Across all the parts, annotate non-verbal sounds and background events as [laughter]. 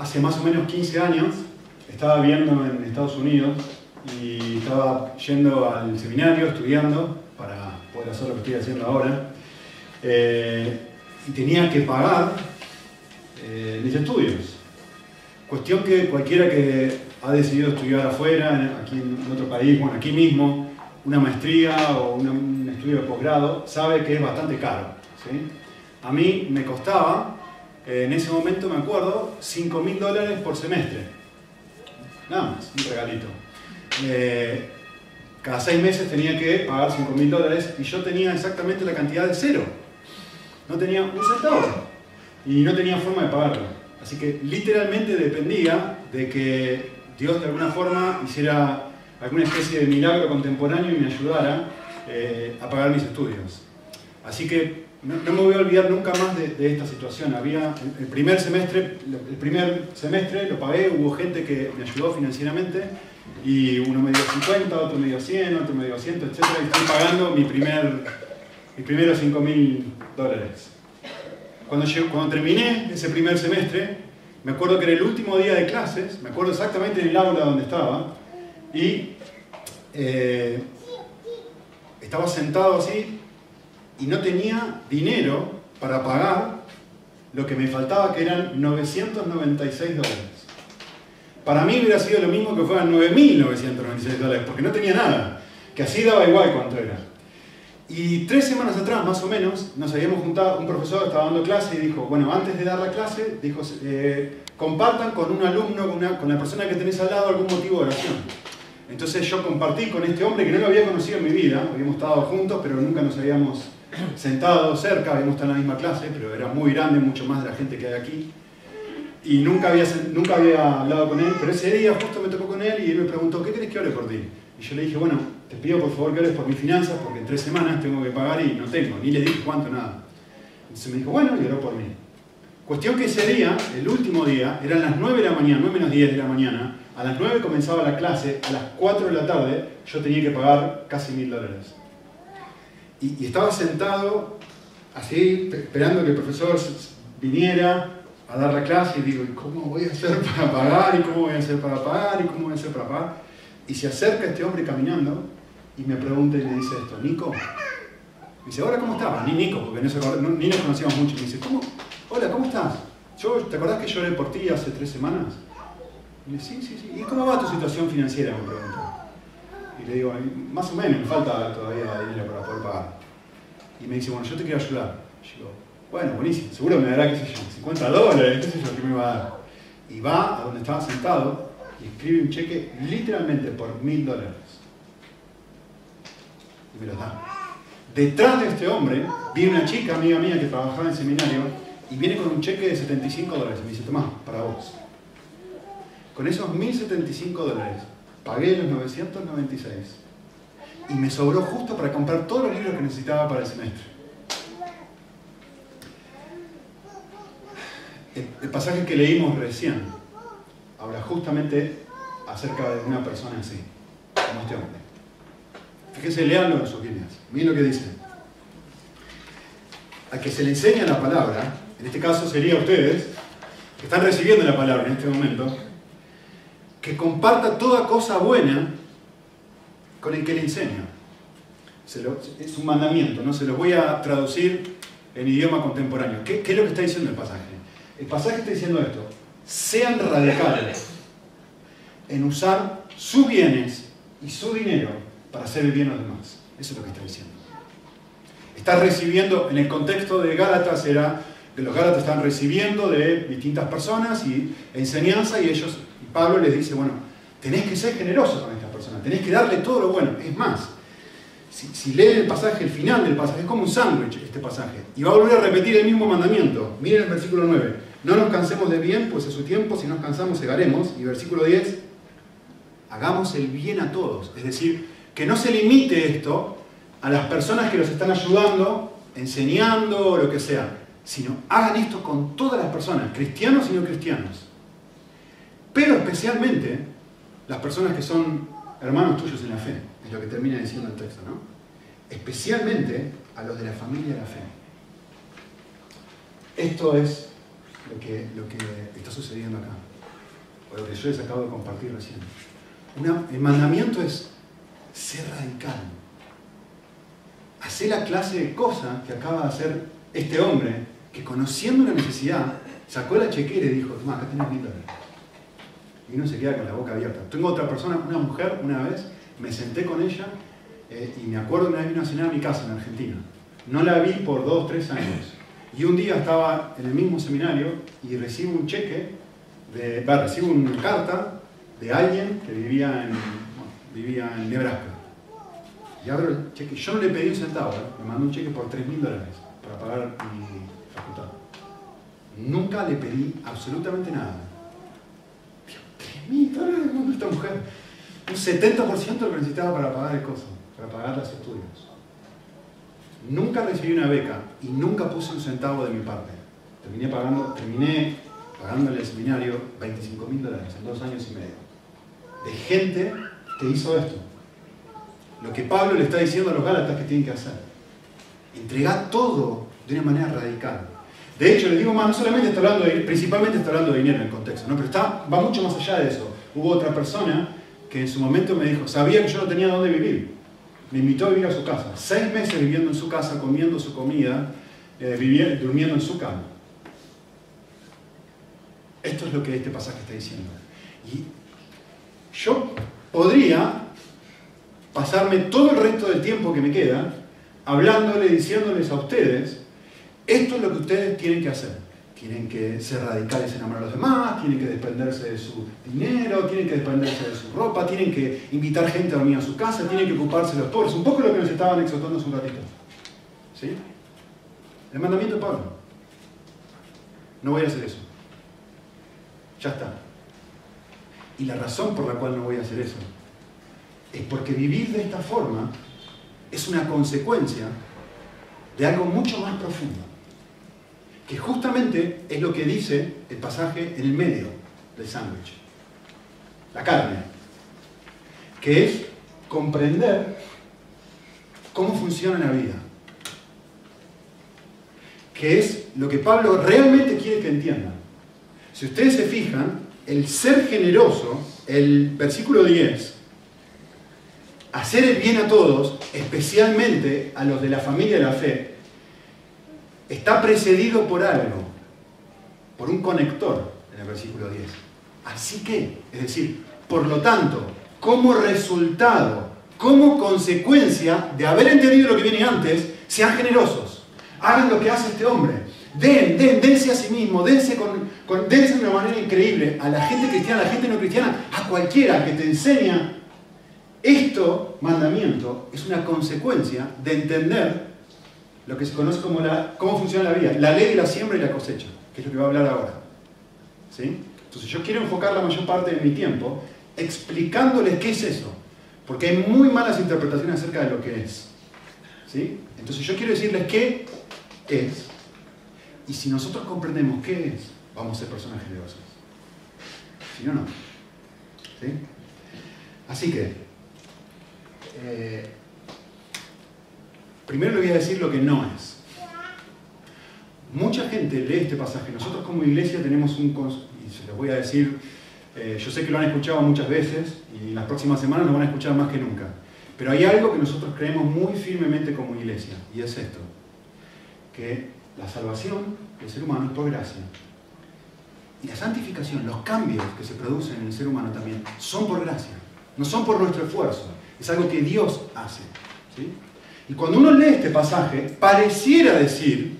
hace más o menos 15 años, estaba viviendo en Estados Unidos y estaba yendo al seminario, estudiando para poder hacer lo que estoy haciendo ahora. Eh, y tenía que pagar eh, mis estudios. Cuestión que cualquiera que ha decidido estudiar afuera, aquí en otro país, bueno, aquí mismo, una maestría o un estudio de posgrado, sabe que es bastante caro. A mí me costaba, en ese momento me acuerdo, 5 mil dólares por semestre. Nada más, un regalito. Eh, cada seis meses tenía que pagar 5 mil dólares y yo tenía exactamente la cantidad de cero. No tenía un centavo y no tenía forma de pagarlo. Así que literalmente dependía de que Dios de alguna forma hiciera alguna especie de milagro contemporáneo y me ayudara eh, a pagar mis estudios. Así que no, me voy a olvidar nunca más de, esta situación. Había el primer semestre, el primer semestre lo pagué, hubo gente que me ayudó financieramente y uno me dio 50, otro me dio 100, otro me dio 100, etc. Y estoy pagando mi primer, mis primeros 5 mil dólares. Cuando, cuando terminé ese primer semestre, me acuerdo que era el último día de clases, me acuerdo exactamente en el aula donde estaba, y eh, estaba sentado así y no tenía dinero para pagar lo que me faltaba, que eran 996 dólares. Para mí hubiera sido lo mismo que fueran 9.996 dólares, porque no tenía nada, que así daba igual cuánto era. Y tres semanas atrás, más o menos, nos habíamos juntado, un profesor estaba dando clase y dijo, bueno, antes de dar la clase, dijo, eh, compartan con un alumno, con, con la persona que tenés al lado algún motivo de oración. Entonces yo compartí con este hombre que no lo había conocido en mi vida, habíamos estado juntos, pero nunca nos habíamos [clears throat] sentado cerca, habíamos estado la misma clase, pero era muy grande, mucho más de la gente que hay aquí. Y nunca había, nunca había hablado con él, pero ese día justo me tocó con él y él me preguntó, ¿qué querés que ore por ti? Y yo le dije, bueno, te pido por favor que ores por mis finanzas, porque en tres semanas tengo que pagar y no tengo, ni le dije cuánto, nada. Entonces me dijo, bueno, y oró por mí. Cuestión que ese día, el último día, eran las 9 de la mañana, 9 menos 10 de la mañana, a las 9 comenzaba la clase, a las 4 de la tarde yo tenía que pagar casi mil dólares. Y, estaba sentado así, esperando que el profesor viniera a dar la clase y digo, cómo voy a hacer [laughs] para pagar? ¿Y cómo voy a hacer para pagar? ¿Y cómo voy a hacer para pagar? Y se acerca este hombre caminando y me pregunta y le dice esto, Nico. Me dice, hola, ¿cómo estás? Ni Nico, porque ni nos conocíamos mucho. Me dice, ¿cómo? Hola, ¿cómo estás? Yo, ¿Te acordás que lloré por ti hace tres semanas? Y le sí, sí, sí. ¿Y cómo va tu situación financiera? Me pregunta. Y le digo, más o menos, me falta todavía dinero para poder pagar. Y me dice, bueno, yo te quiero ayudar. Y yo, bueno, buenísimo, seguro me dará, qué sé yo, 50 dólares, qué sé yo, qué me va a dar. Y va a donde estaba sentado y escribe un cheque literalmente por mil dólares. Y me lo da. Detrás de este hombre viene una chica, amiga mía, que trabajaba en seminario, y viene con un cheque de 75 dólares. Me dice, toma, para vos. Con esos 1.075 dólares pagué los 996 y me sobró justo para comprar todos los libros que necesitaba para el semestre. El, pasaje que leímos recién habla justamente acerca de una persona así, como este hombre. Fíjense, leanlo en sus líneas. Miren lo que dice. A que se le enseña la palabra, en este caso sería ustedes, que están recibiendo la palabra en este momento, que comparta toda cosa buena con el que le enseña. es un mandamiento, ¿no? Se los voy a traducir en idioma contemporáneo. ¿Qué, es lo que está diciendo el pasaje? El pasaje está diciendo esto. Sean radicales en usar sus bienes y su dinero para hacer el bien a los demás. Eso es lo que está diciendo. Está recibiendo, en el contexto de Gálatas era que los Gálatas están recibiendo de distintas personas y enseñanza y ellos Pablo les dice, bueno, tenés que ser generosos con estas personas, tenés que darle todo lo bueno. Es más, si, leen el pasaje, el final del pasaje, es como un sándwich este pasaje. Y va a volver a repetir el mismo mandamiento. Miren el versículo 9. No nos cansemos de bien, pues a su tiempo, si nos cansamos, segaremos. Y versículo 10, hagamos el bien a todos. Es decir, que no se limite esto a las personas que los están ayudando, enseñando o lo que sea, sino hagan esto con todas las personas, cristianos y no cristianos. Pero especialmente las personas que son hermanos tuyos en la fe, es lo que termina diciendo el texto, ¿no? Especialmente a los de la familia de la fe. Esto es lo que, lo que está sucediendo acá, o lo que yo les acabo de compartir recién. el mandamiento es ser radical. Hacer la clase de cosas que acaba de hacer este hombre, que conociendo la necesidad, sacó la chequera y dijo, toma, acá tenés mil dólares. Y uno se queda con la boca abierta. Tengo otra persona, una mujer, una vez, me senté con ella eh, y me acuerdo una vez vino a cenar a mi casa en Argentina. No la vi por dos, tres años. Y un día estaba en el mismo seminario y recibo un cheque, de, recibo una carta de alguien que vivía en, vivía en Nebraska. Y abro el cheque. Yo no le pedí un centavo, ¿eh? me mandó un cheque por tres mil dólares para pagar mi facultad. Nunca le pedí absolutamente nada. ¿3 mil dólares esta mujer? Un 70% lo necesitaba para pagar el costo, para pagar los estudios. Nunca recibí una beca y nunca puse un centavo de mi parte. Terminé pagando, terminé pagándole el seminario 25 mil dólares en dos años y medio. De gente que hizo esto. Lo que Pablo le está diciendo a los Gálatas que tienen que hacer. Entregar todo de una manera radical. De hecho, le digo más, no solamente está hablando de, principalmente está hablando de dinero en el contexto, ¿no? pero está, va mucho más allá de eso. Hubo otra persona que en su momento me dijo, sabía que yo no tenía dónde vivir me invitó a vivir a su casa. Seis meses viviendo en su casa, comiendo su comida, eh, durmiendo en su cama. Esto es lo que este pasaje está diciendo. Y yo podría pasarme todo el resto del tiempo que me queda hablándole, diciéndoles a ustedes, esto es lo que ustedes tienen que hacer tienen que ser radicales en amor a los demás, tienen que desprenderse de su dinero, tienen que desprenderse de su ropa, tienen que invitar gente a dormir a su casa, tienen que ocuparse de los pobres. Un poco lo que nos estaban exhortando hace un ratito. ¿Sí? El mandamiento de Pablo. No voy a hacer eso. Ya está. Y la razón por la cual no voy a hacer eso es porque vivir de esta forma es una consecuencia de algo mucho más profundo que justamente es lo que dice el pasaje en el medio del sándwich. La carne, que es comprender cómo funciona la vida, que es lo que Pablo realmente quiere que entiendan. Si ustedes se fijan, el ser generoso, el versículo 10, hacer el bien a todos, especialmente a los de la familia de la fe, está precedido por algo, por un conector en el versículo 10. Así que, es decir, por lo tanto, como resultado, como consecuencia de haber entendido lo que viene antes, sean generosos. Hagan lo que hace este hombre. Den, den, dense a sí mismo, dense, con, dense de una manera increíble a la gente cristiana, a la gente no cristiana, a cualquiera que te enseña. Esto, mandamiento, es una consecuencia de entender lo que se conoce como la, cómo funciona la vida, la ley de la siembra y la cosecha, que es lo que voy a hablar ahora. ¿Sí? Entonces yo quiero enfocar la mayor parte de mi tiempo explicándoles qué es eso, porque hay muy malas interpretaciones acerca de lo que es. ¿Sí? Entonces yo quiero decirles qué es, y si nosotros comprendemos qué es, vamos a ser personas generosas. Si no, no. ¿Sí? Así que, eh, Primero le voy a decir lo que no es. Mucha gente lee este pasaje. Nosotros como iglesia tenemos un... Y se les voy a decir, eh, yo sé que lo han escuchado muchas veces y en las próximas semanas lo van a escuchar más que nunca. Pero hay algo que nosotros creemos muy firmemente como iglesia y es esto. Que la salvación del ser humano es por gracia. Y la santificación, los cambios que se producen en el ser humano también, son por gracia. No son por nuestro esfuerzo. Es algo que Dios hace. ¿sí? Y cuando uno lee este pasaje, pareciera decir,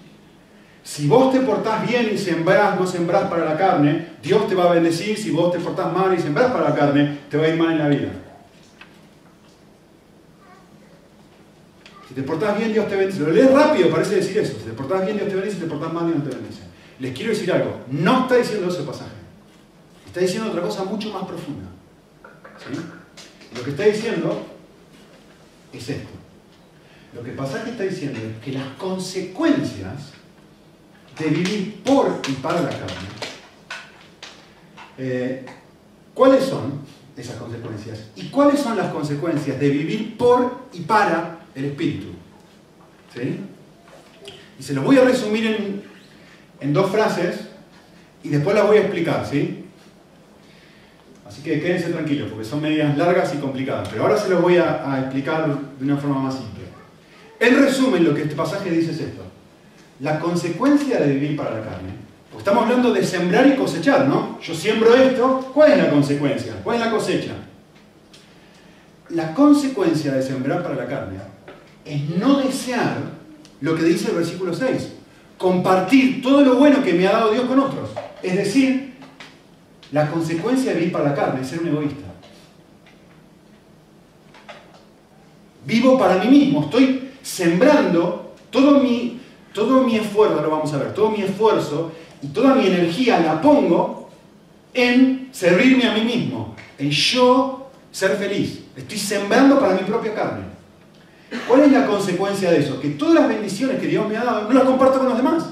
si vos te portás bien y sembrás, no sembrás para la carne, Dios te va a bendecir, si vos te portás mal y sembrás para la carne, te va a ir mal en la vida. Si te portás bien, Dios te bendice. Lo lees rápido, parece decir eso. Si te portás bien, Dios te bendice, si te portás mal, Dios no te bendice. Les quiero decir algo, no está diciendo ese pasaje. Está diciendo otra cosa mucho más profunda. Lo que está diciendo es esto. Lo que pasa que está diciendo es que las consecuencias de vivir por y para la carne, eh, ¿cuáles son esas consecuencias? ¿Y cuáles son las consecuencias de vivir por y para el Espíritu? ¿Sí? Y se lo voy a resumir en, en dos frases y después las voy a explicar, ¿sí? Así que quédense tranquilos, porque son medidas largas y complicadas. Pero ahora se los voy a, explicar de una forma más simple. En resumen, lo que este pasaje dice es esto. La consecuencia de vivir para la carne. Pues estamos hablando de sembrar y cosechar, ¿no? Yo siembro esto, ¿cuál es la consecuencia? ¿Cuál es la cosecha? La consecuencia de sembrar para la carne es no desear lo que dice el versículo 6. Compartir todo lo bueno que me ha dado Dios con otros. Es decir, la consecuencia de vivir para la carne es ser un egoísta. Vivo para mí mismo, estoy sembrando todo mi, todo mi esfuerzo, lo vamos a ver, todo mi esfuerzo y toda mi energía la pongo en servirme a mí mismo, en yo ser feliz. Estoy sembrando para mi propia carne. ¿Cuál es la consecuencia de eso? Que todas las bendiciones que Dios me ha dado no las comparto con los demás.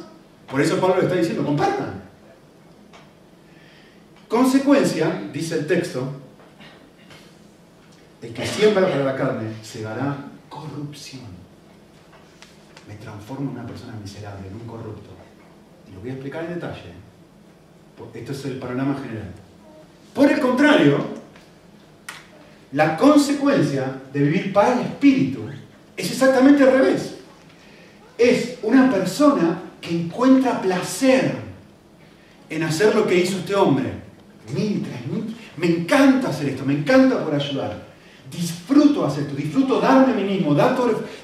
Por eso Pablo le está diciendo, compartan. Consecuencia, dice el texto, el que siembra para la carne se dará corrupción. Me transformo en una persona miserable, en un corrupto. Y lo voy a explicar en detalle. Esto es el panorama general. Por el contrario, la consecuencia de vivir para el espíritu es exactamente al revés. Es una persona que encuentra placer en hacer lo que hizo este hombre mil. Me encanta hacer esto, me encanta por ayudar. Disfruto hacer esto, disfruto darme a mí mismo,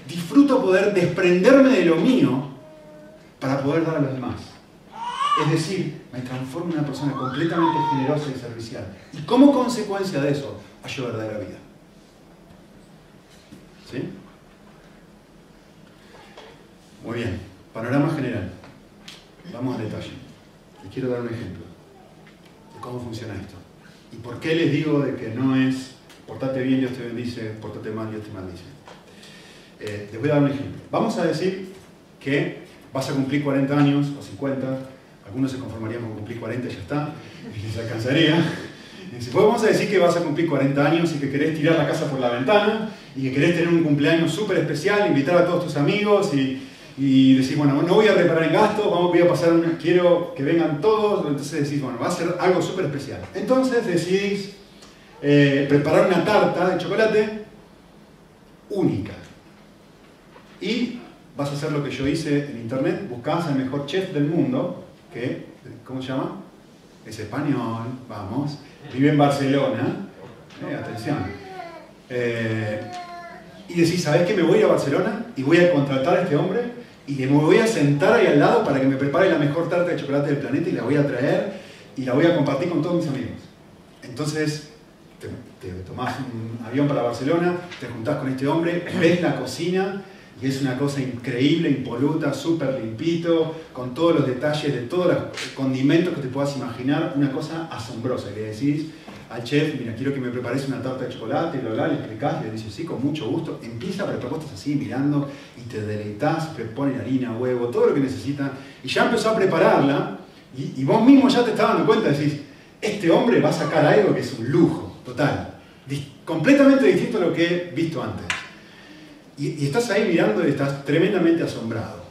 disfruto poder desprenderme de lo mío para poder dar a los demás. Es decir, me transformo en una persona completamente generosa y servicial. Y como consecuencia de eso, hallo verdadera vida. ¿Sí? Muy bien, panorama general. Vamos al detalle. Les quiero dar un ejemplo cómo funciona esto. ¿Y por qué les digo de que no es portate bien, Dios te bendice, portate mal, Dios te maldice? Eh, les voy a dar un ejemplo. Vamos a decir que vas a cumplir 40 años o 50, algunos se conformarían con cumplir 40 y ya está, y les alcanzaría. Pues vamos a decir que vas a cumplir 40 años y que querés tirar la casa por la ventana y que querés tener un cumpleaños súper especial, invitar a todos tus amigos y y decís, bueno, no voy a reparar en gasto, vamos, voy a pasar, quiero que vengan todos, entonces decís, bueno, va a ser algo súper especial. Entonces decidís eh, preparar una tarta de chocolate única. Y vas a hacer lo que yo hice en internet, buscás al mejor chef del mundo, que, ¿cómo se llama? Es español, vamos, vive en Barcelona, eh, atención. Eh, y decís, ¿sabés que me voy a Barcelona y voy a contratar a este hombre y me voy a sentar ahí al lado para que me prepare la mejor tarta de chocolate del planeta y la voy a traer y la voy a compartir con todos mis amigos. Entonces, te, te tomás un avión para Barcelona, te juntás con este hombre, ves la cocina y es una cosa increíble, impoluta, súper limpito, con todos los detalles de todos los condimentos que te puedas imaginar, una cosa asombrosa que decís, al chef, mira, quiero que me prepares una tarta de chocolate, lo le explicás, le dices, sí, con mucho gusto, empieza a preparar, estás así mirando y te deleitas, pone harina, huevo, todo lo que necesita, y ya empezó a prepararla, y, vos mismo ya te estás dando cuenta, decís, este hombre va a sacar algo que es un lujo, total, completamente distinto a lo que he visto antes. Y, estás ahí mirando y estás tremendamente asombrado.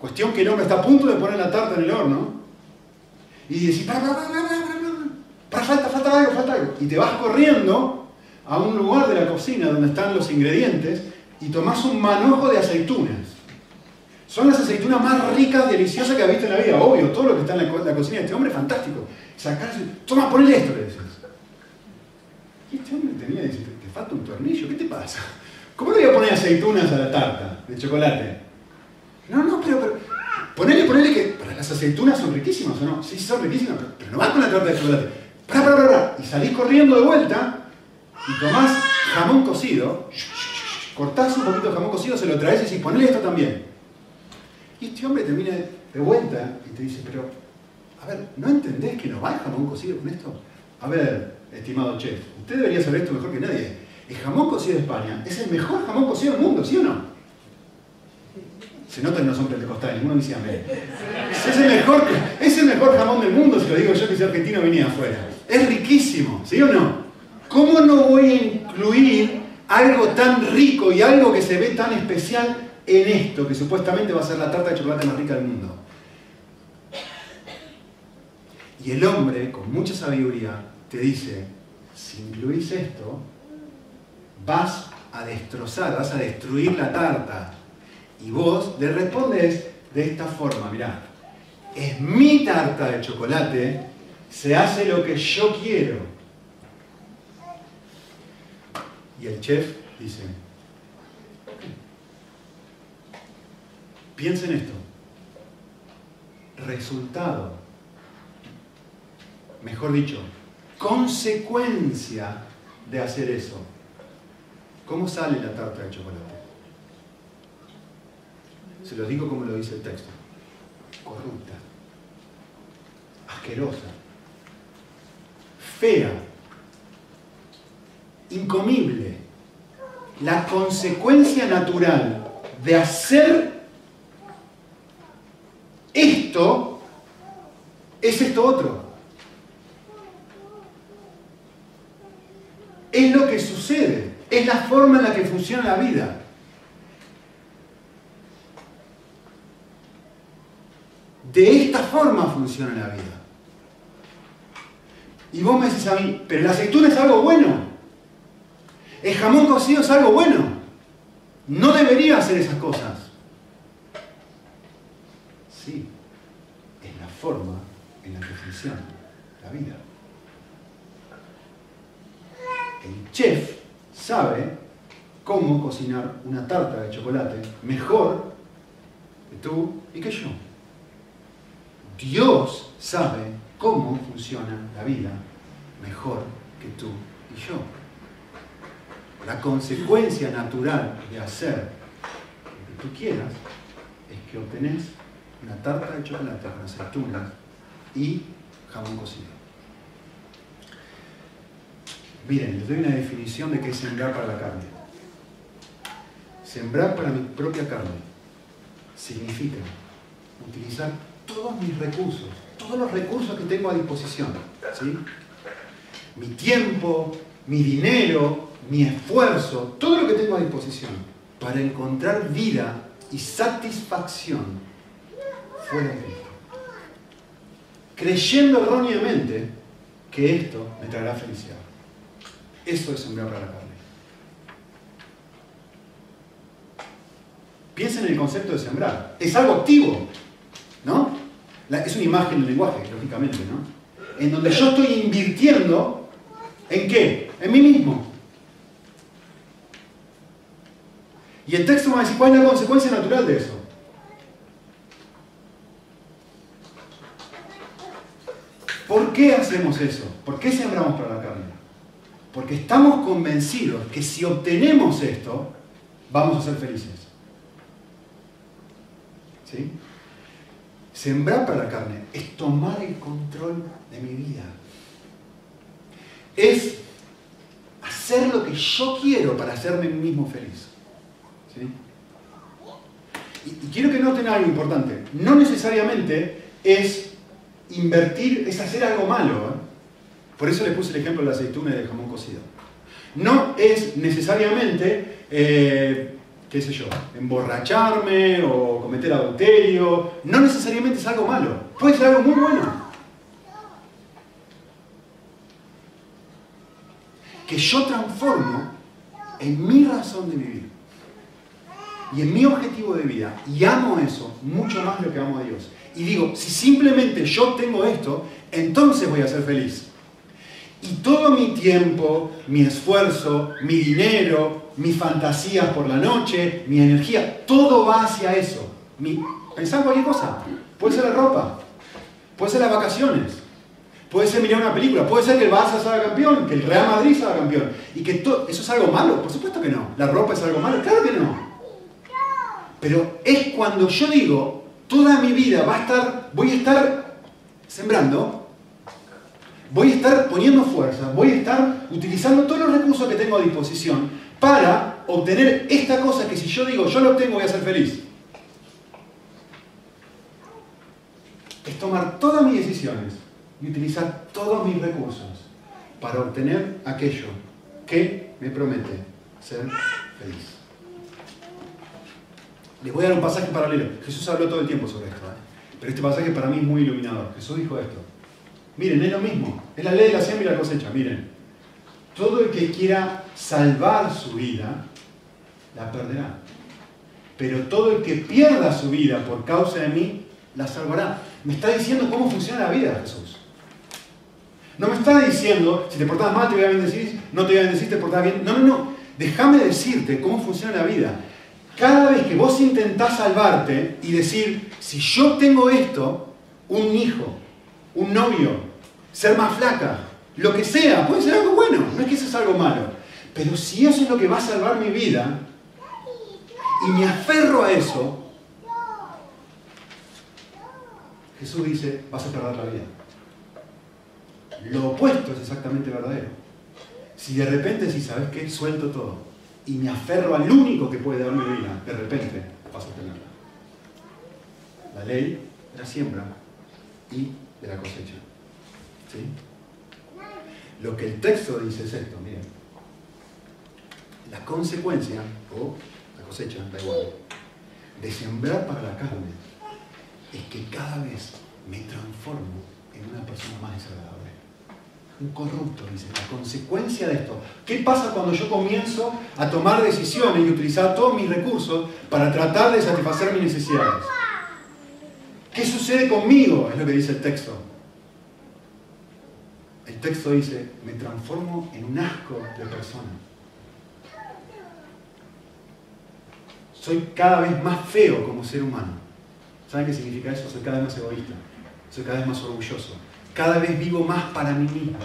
Cuestión que el hombre está a punto de poner la tarta en el horno, y decís, para, para, para, falta, falta algo, falta algo. Y te vas corriendo a un lugar de la cocina donde están los ingredientes y tomás un manojo de aceitunas. Son las aceitunas más ricas, deliciosas que has visto en la vida, obvio, todo lo que está en la, cocina de este hombre es fantástico. Sacarse, toma, ponle esto, le decís. Y este hombre tenía, dice, te falta un tornillo, ¿qué te pasa? ¿Cómo le voy a poner aceitunas a la tarta de chocolate? No, no, pero, pero ponele, ponele que para las aceitunas son riquísimas, ¿o no? Sí, son riquísimas, pero, no vas con la tarta de chocolate y salís corriendo de vuelta y tomás jamón cocido, cortás un poquito de jamón cocido, se lo traes y decís, ponle esto también. Y este hombre termina de vuelta y te dice, pero, a ver, ¿no entendés que no va el jamón cocido con esto? A ver, estimado chef, usted debería saber esto mejor que nadie. El jamón cocido de España es el mejor jamón cocido del mundo, ¿sí o no? Se nota que no son pentecostales, ninguno dice amén. Es el, mejor, es el mejor jamón del mundo, si lo digo yo que soy argentino venía afuera. Es riquísimo, ¿sí o no? ¿Cómo no voy a incluir algo tan rico y algo que se ve tan especial en esto, que supuestamente va a ser la tarta de chocolate más rica del mundo? Y el hombre, con mucha sabiduría, te dice, si incluís esto, vas a destrozar, vas a destruir la tarta. Y vos le respondes de esta forma, mirá, es mi tarta de chocolate, se hace lo que yo quiero. Y el chef dice, piensa en esto, resultado, mejor dicho, consecuencia de hacer eso. ¿Cómo sale la tarta de chocolate? Se lo digo como lo dice el texto. Corrupta, asquerosa, fea, incomible. La consecuencia natural de hacer esto es esto otro. Es lo que sucede, es la forma en la que funciona la vida. De esta forma funciona la vida. Y vos me decís a mí, pero la aceituna es algo bueno. El jamón cocido es algo bueno. No debería hacer esas cosas. Sí, es la forma en la que funciona la vida. El chef sabe cómo cocinar una tarta de chocolate mejor que tú y que yo. Dios sabe cómo funciona la vida mejor que tú y yo. La consecuencia natural de hacer lo que tú quieras es que obtenés una tarta de chocolate con aceitunas y jamón cocido. Miren, les doy una definición de qué es sembrar para la carne. Sembrar para mi propia carne significa utilizar todos mis recursos, todos los recursos que tengo a disposición. ¿sí? Mi tiempo, mi dinero, mi esfuerzo, todo lo que tengo a disposición para encontrar vida y satisfacción fuera de Cristo. Creyendo erróneamente que esto me traerá felicidad. Eso es sembrar para la carne. Piensen en el concepto de sembrar. Es algo activo, ¿no? es una imagen del lenguaje, lógicamente, ¿no? En donde yo estoy invirtiendo en qué? En mí mismo. Y el texto va a decir cuál es la consecuencia natural de eso. ¿Por qué hacemos eso? ¿Por qué sembramos para la carne? Porque estamos convencidos que si obtenemos esto, vamos a ser felices. ¿Sí? Sembrar para la carne es tomar el control de mi vida. Es hacer lo que yo quiero para hacerme mismo feliz. ¿Sí? Y, y quiero que noten algo importante. No necesariamente es invertir, es hacer algo malo. ¿eh? Por eso les puse el ejemplo de la aceituna y del jamón cocido. No es necesariamente, eh, qué sé yo, emborracharme o cometer adulterio. No necesariamente es algo malo. Puede ser algo muy bueno. Que yo transformo en mi razón de vivir y en mi objetivo de vida y amo eso mucho más de lo que amo a Dios. Y digo, si simplemente yo tengo esto, entonces voy a ser feliz. Y todo mi tiempo, mi esfuerzo, mi dinero, mis fantasías por la noche, mi energía, todo va hacia eso. Mi, cualquier cosa. Puede ser la ropa, puede ser las vacaciones, puede ser mirar una película, puede ser que el Barça salga campeón, que el Real Madrid salga campeón. Y que eso es algo malo, por supuesto que no. La ropa es algo malo, claro que no. Pero es cuando yo digo, toda mi vida va a estar, voy a estar sembrando voy a estar poniendo fuerza, voy a estar utilizando todos los recursos que tengo a disposición para obtener esta cosa que si yo digo yo lo obtengo voy a ser feliz. Es tomar todas mis decisiones y utilizar todos mis recursos para obtener aquello que me promete ser feliz. Les voy a dar un pasaje paralelo. Jesús habló todo el tiempo sobre esto, ¿eh? pero este pasaje para mí es muy iluminador. Jesús dijo esto. Miren, es lo mismo. Es la ley de la siembra y la cosecha. Miren, todo el que quiera salvar su vida, la perderá. Pero todo el que pierda su vida por causa de mí, la salvará. Me está diciendo cómo funciona la vida, Jesús. No me está diciendo, si te portas mal te voy a bendecir, no te voy a bendecir, te portas bien. No, no, no. Déjame decirte cómo funciona la vida. Cada vez que vos intentás salvarte y decir, si yo tengo esto, un hijo, un novio, ser más flaca, lo que sea, puede ser algo bueno, no es que eso es algo malo. Pero si eso es lo que va a salvar mi vida, y me aferro a eso, Jesús dice, vas a perder la vida. Lo opuesto es exactamente verdadero. Si de repente, si sabes que suelto todo y me aferro al único que puede dar mi vida, de repente vas a tenerla. La ley de la siembra y de la cosecha. ¿Sí? Lo que el texto dice es esto, miren. La consecuencia, o la cosecha, da igual, de sembrar para la carne, es que cada vez me transformo en una persona más desagradable un corrupto, dice, la consecuencia de esto. ¿Qué pasa cuando yo comienzo a tomar decisiones y utilizar todos mis recursos para tratar de satisfacer mis necesidades? ¿Qué sucede conmigo? Es lo que dice el texto. El texto dice, me transformo en un asco de persona. Soy cada vez más feo como ser humano. ¿Saben qué significa eso? Soy cada vez más egoísta. Soy cada vez más orgulloso cada vez vivo más para mí mismo.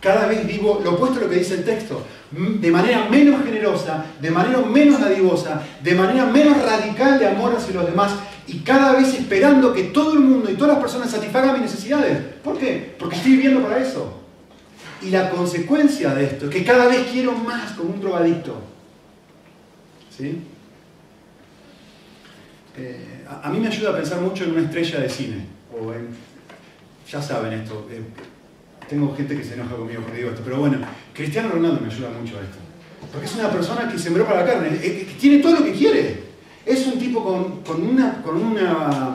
Cada vez vivo lo opuesto a lo que dice el texto, de manera menos generosa, de manera menos dadivosa, de manera menos radical de amor hacia los demás y cada vez esperando que todo el mundo y todas las personas satisfagan mis necesidades. ¿Por qué? Porque estoy viviendo para eso. Y la consecuencia de esto es que cada vez quiero más como un drogadicto. ¿Sí? Eh, a, mí me ayuda a pensar mucho en una estrella de cine o en ya saben esto. Eh, tengo gente que se enoja conmigo cuando digo esto, pero bueno, Cristiano Ronaldo me ayuda mucho a esto. Porque es una persona que sembró para la carne, que tiene todo lo que quiere. Es un tipo con, una, con una.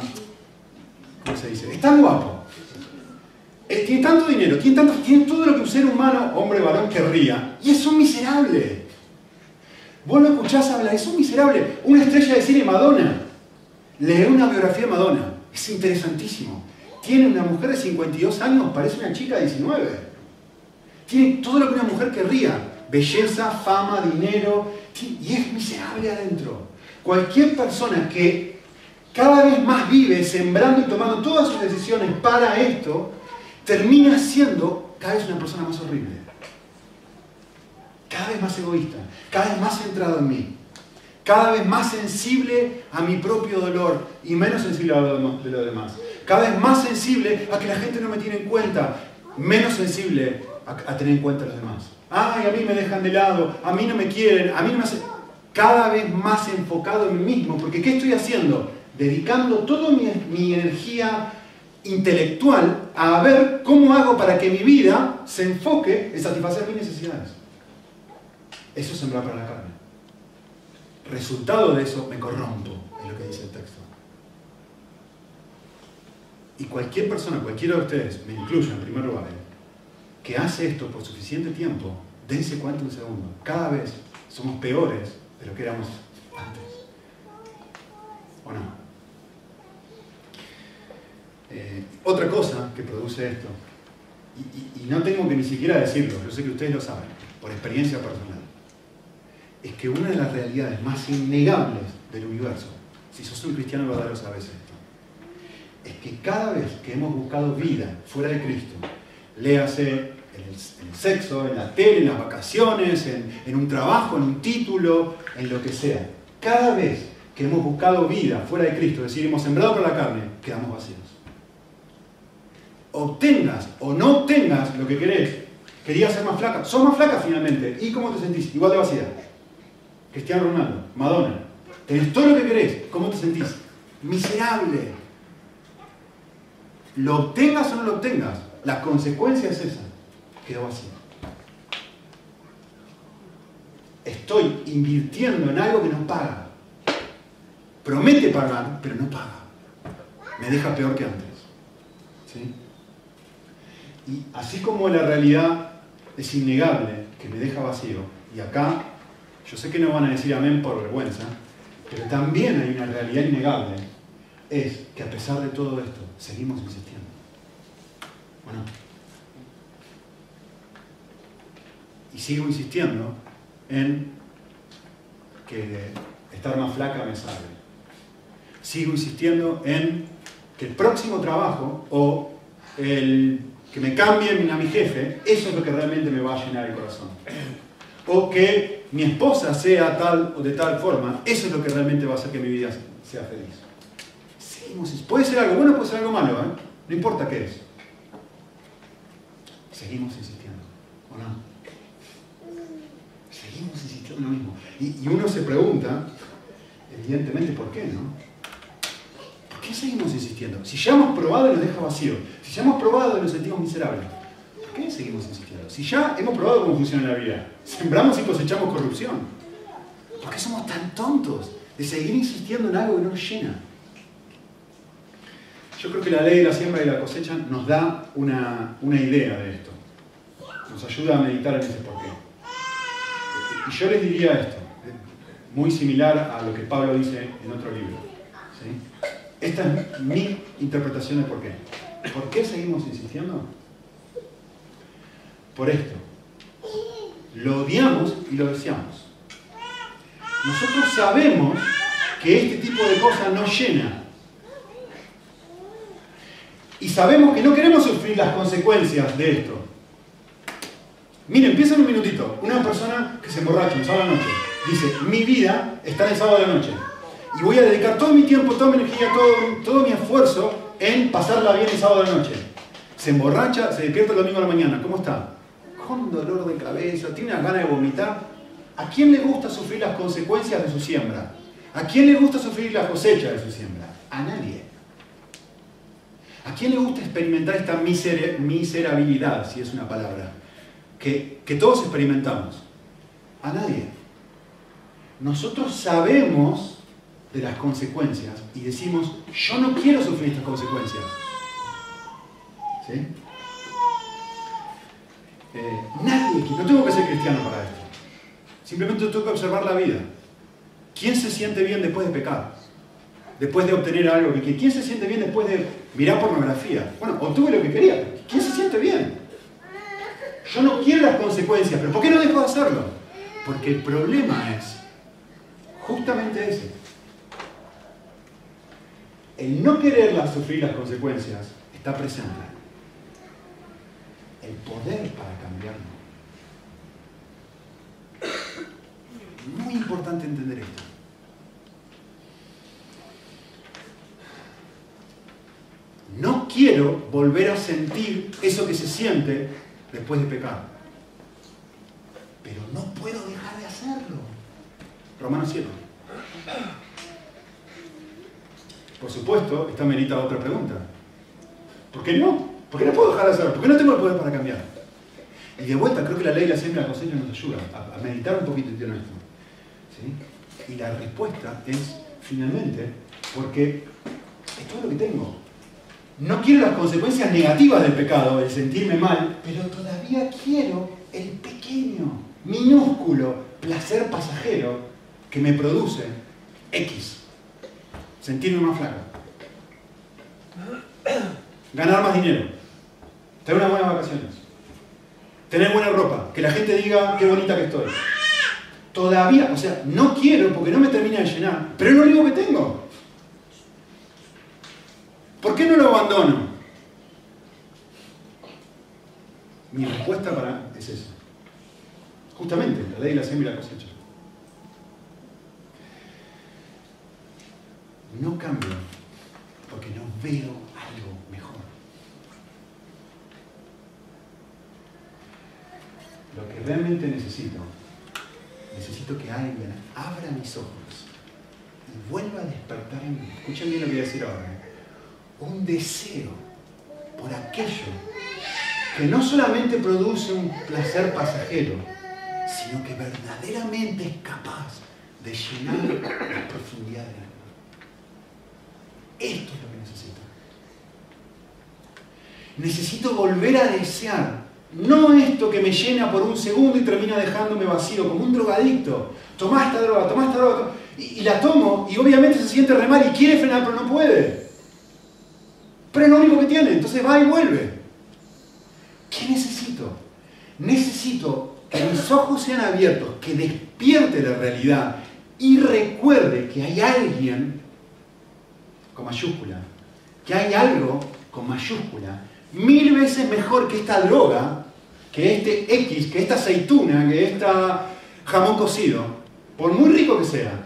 ¿Cómo se dice? Es tan guapo. Tiene tanto dinero, tiene todo lo que un ser humano, hombre, varón, querría. Y es un miserable. Vos lo escuchás hablar, es un miserable. Una estrella de cine Madonna. Lee una biografía de Madonna. Es interesantísimo. Tiene una mujer de 52 años, parece una chica de 19. Tiene todo lo que una mujer querría. Belleza, fama, dinero. Y es miserable adentro. Cualquier persona que cada vez más vive sembrando y tomando todas sus decisiones para esto, termina siendo cada vez una persona más horrible. Cada vez más egoísta, cada vez más centrado en mí, cada vez más sensible a mi propio dolor y menos sensible a lo de los demás cada vez más sensible a que la gente no me tiene en cuenta, menos sensible a, tener en cuenta a los demás. Ay, a mí me dejan de lado, a mí no me quieren, a mí no me hacen... Cada vez más enfocado en mí mismo, porque ¿qué estoy haciendo? Dedicando toda mi, energía intelectual a ver cómo hago para que mi vida se enfoque en satisfacer mis necesidades. Eso es sembrar para la carne. Resultado de eso, me corrompo, es lo que dice el texto. Y cualquier persona, cualquiera de ustedes, me incluyo en primer lugar, que hace esto por suficiente tiempo, dense cuenta un segundo, cada vez somos peores de lo que éramos antes. ¿O no? Eh, otra cosa que produce esto, y, y no tengo que ni siquiera decirlo, yo sé que ustedes lo saben, por experiencia personal, es que una de las realidades más innegables del universo, si sos un cristiano verdadero sabes esto, es que cada vez que hemos buscado vida fuera de Cristo, léase en el, sexo, en la tele, en las vacaciones, en, un trabajo, en un título, en lo que sea, cada vez que hemos buscado vida fuera de Cristo, es decir, hemos sembrado por la carne, quedamos vacíos. Obtengas o no obtengas lo que querés, querías ser más flaca, sos más flaca finalmente, ¿y cómo te sentís? Igual de vacía. Cristiano Ronaldo, Madonna, tenés todo lo que querés, ¿cómo te sentís? Miserable lo obtengas o no lo obtengas, la consecuencia es esa. Quedó vacío. Estoy invirtiendo en algo que no paga. Promete pagar, pero no paga. Me deja peor que antes. ¿Sí? Y así como la realidad es innegable, que me deja vacío, y acá yo sé que no van a decir amén por vergüenza, pero también hay una realidad innegable, es que a pesar de todo esto, seguimos insistiendo. Bueno, y sigo insistiendo en que estar más flaca me salve. Sigo insistiendo en que el próximo trabajo o el que me cambien a mi jefe, eso es lo que realmente me va a llenar el corazón. O que mi esposa sea tal o de tal forma, eso es lo que realmente va a hacer que mi vida sea feliz. Seguimos, puede ser algo bueno, puede ser algo malo, ¿eh? no importa qué es. Seguimos insistiendo, ¿o? Seguimos insistiendo en lo mismo. Y, uno se pregunta, evidentemente, ¿por qué no? ¿Por qué seguimos insistiendo? Si ya hemos probado y nos deja vacío, si ya hemos probado y nos sentimos miserables, ¿por qué seguimos insistiendo? Si ya hemos probado cómo funciona la vida, sembramos y cosechamos corrupción, ¿por qué somos tan tontos de seguir insistiendo en algo que no nos llena? Yo creo que la ley de la siembra y la cosecha nos da una, una idea de esto. Nos ayuda a meditar en ese porqué. Y yo les diría esto, muy similar a lo que Pablo dice en otro libro. ¿sí? Esta es mi interpretación de por qué. ¿Por qué seguimos insistiendo? Por esto. Lo odiamos y lo deseamos. Nosotros sabemos que este tipo de cosas nos llena. Y sabemos que no queremos sufrir las consecuencias de esto. Miren, piensen un minutito. Una persona que se emborracha un sábado a la noche dice, mi vida está en el sábado de la noche. Y voy a dedicar todo mi tiempo, toda mi energía, todo, mi esfuerzo en pasarla bien el sábado de la noche. Se emborracha, se despierta el domingo a la mañana. ¿Cómo está? Con dolor de cabeza, tiene unas ganas de vomitar. ¿A quién le gusta sufrir las consecuencias de su siembra? ¿A quién le gusta sufrir la cosecha de su siembra? A nadie. ¿A quién le gusta experimentar esta miserabilidad, si es una palabra? Que, todos experimentamos. A nadie. Nosotros sabemos de las consecuencias y decimos, yo no quiero sufrir estas consecuencias. ¿Sí? Eh, nadie, no tengo que ser cristiano para esto. Simplemente tengo que observar la vida. ¿Quién se siente bien después de pecar? Después de obtener algo que quiere. ¿Quién se siente bien después de mirar pornografía? Bueno, obtuve lo que quería. ¿Quién se siente bien? Yo no quiero las consecuencias, pero ¿por qué no dejo de hacerlo? Porque el problema es justamente ese. El no quererlas sufrir las consecuencias está presente. El poder para cambiarlo. Muy importante entender esto. No quiero volver a sentir eso que se siente después de pecar. Pero no puedo dejar de hacerlo. Romanos 7. Por supuesto, esta merita otra pregunta. ¿Por qué no? ¿Por qué no puedo dejar de hacerlo? ¿Por qué no tengo el poder para cambiar? Y de vuelta, creo que la ley de la siembra y la cosecha nos ayuda a, a meditar un poquito en esto. ¿Sí? Y la respuesta es, finalmente, porque es todo lo que tengo. No quiero las consecuencias negativas del pecado, el sentirme mal, pero todavía quiero el pequeño, minúsculo placer pasajero que me produce X. Sentirme más flaco. Ganar más dinero. Tener unas buenas vacaciones. Tener buena ropa. Que la gente diga qué bonita que estoy. Todavía, o sea, no quiero porque no me termina de llenar, pero es lo único que tengo. ¿Por qué no lo abandono? Mi respuesta para es eso. Justamente, la ley de la siembra y la cosecha. No cambio porque no veo algo mejor. Lo que realmente necesito, necesito que alguien abra mis ojos y vuelva a despertar en mí. Escuchen lo que voy a decir ahora. Un deseo por aquello que no solamente produce un placer pasajero, sino que verdaderamente es capaz de llenar la profundidad del alma. Esto es lo que necesito. Necesito volver a desear. No esto que me llena por un segundo y termina dejándome vacío, como un drogadicto. Tomá esta droga, tomá esta droga. Y, la tomo y obviamente se siente re mal y quiere frenar, pero no puede. Pero es lo único que tiene, entonces va y vuelve. ¿Qué necesito? Necesito que mis ojos sean abiertos, que despierte la realidad y recuerde que hay alguien con mayúscula, que hay algo con mayúscula mil veces mejor que esta droga, que este X, que esta aceituna, que esta jamón cocido, por muy rico que sea,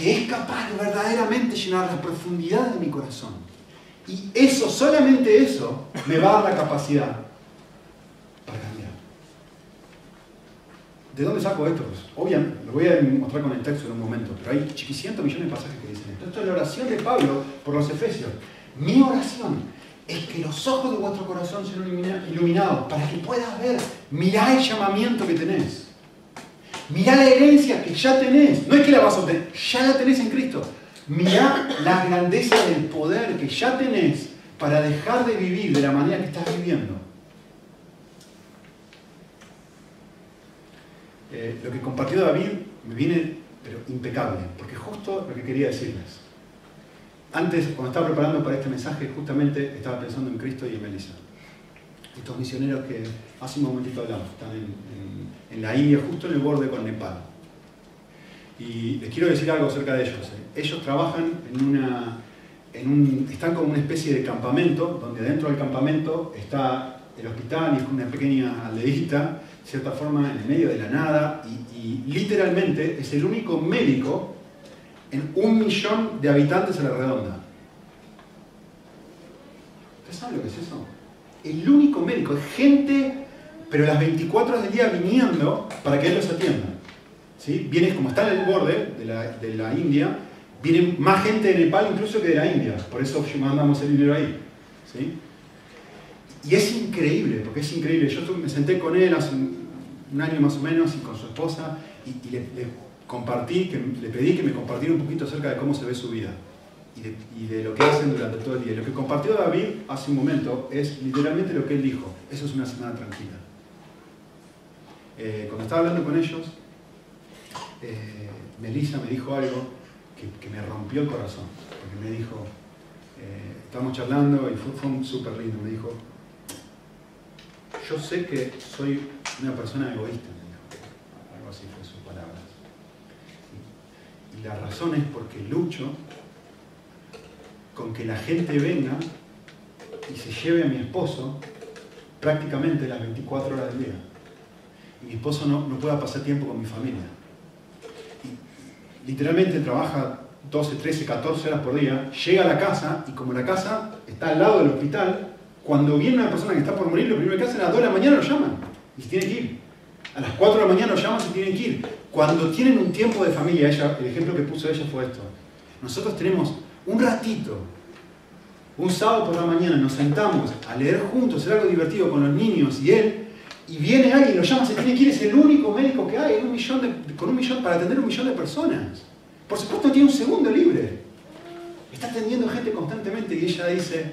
que es capaz de verdaderamente llenar la profundidad de mi corazón. Y eso, solamente eso, me va a dar la capacidad para cambiar. ¿De dónde saco esto? Pues, obviamente, lo voy a mostrar con el texto en un momento, pero hay chiquicientos millones de pasajes que dicen esto. Esto es la oración de Pablo por los Efesios. Mi oración es que los ojos de vuestro corazón sean iluminados para que puedas ver. Mirá el llamamiento que tenés. Mirá la herencia que ya tenés. No es que la vas a obtener, ya la tenés en Cristo. Mirá la grandeza del poder que ya tenés para dejar de vivir de la manera que estás viviendo. Eh, lo que compartió David me viene pero impecable, porque justo lo que quería decirles. Antes, cuando estaba preparando para este mensaje, justamente estaba pensando en Cristo y en Melissa. Estos misioneros que hace un momentito hablamos, están en, la India, justo en el borde con Nepal. Y les quiero decir algo acerca de ellos. ¿eh? Ellos trabajan en una, en un, están como una especie de campamento, donde dentro del campamento está el hospital y es una pequeña aldeíta, de cierta forma en el medio de la nada, y, y literalmente es el único médico en un millón de habitantes a la redonda. ¿Usted sabe lo que es eso? El único médico, es gente, pero las 24 horas del día viniendo para que él los atienda. ¿Sí? Viene, como está en el borde de la, India, viene más gente de Nepal incluso que de la India. Por eso mandamos el dinero ahí. ¿Sí? Y es increíble, porque es increíble. Yo me senté con él hace un, año más o menos y con su esposa y, le compartí, que le pedí que me compartiera un poquito acerca de cómo se ve su vida y de, lo que hacen durante todo el día. Lo que compartió David hace un momento es literalmente lo que él dijo. Eso es una semana tranquila. Eh, cuando estaba hablando con ellos, eh, Melissa me dijo algo que, me rompió el corazón. Porque me dijo, eh, estábamos charlando y fue, fue súper lindo. Me dijo, yo sé que soy una persona egoísta la razón es porque lucho con que la gente venga y se lleve a mi esposo prácticamente las 24 horas del día. Mi esposo no, no pueda pasar tiempo con mi familia. Y, literalmente trabaja 12, 13, 14 horas por día, llega a la casa y como la casa está al lado del hospital, cuando viene una persona que está por morir, lo primero que hacen a las 2 de la mañana lo llaman y se tiene que ir. A las 4 de la mañana lo llaman y se tienen que ir. Cuando tienen un tiempo de familia, ella, el ejemplo que puso ella fue esto. Nosotros tenemos un ratito, un sábado por la mañana, nos sentamos a leer juntos, hacer algo divertido con los niños y él, y viene alguien, lo llama, se tiene que ir, es el único médico que hay, un millón con un millón, para atender un millón de personas. Por supuesto tiene un segundo libre. Está atendiendo gente constantemente y ella dice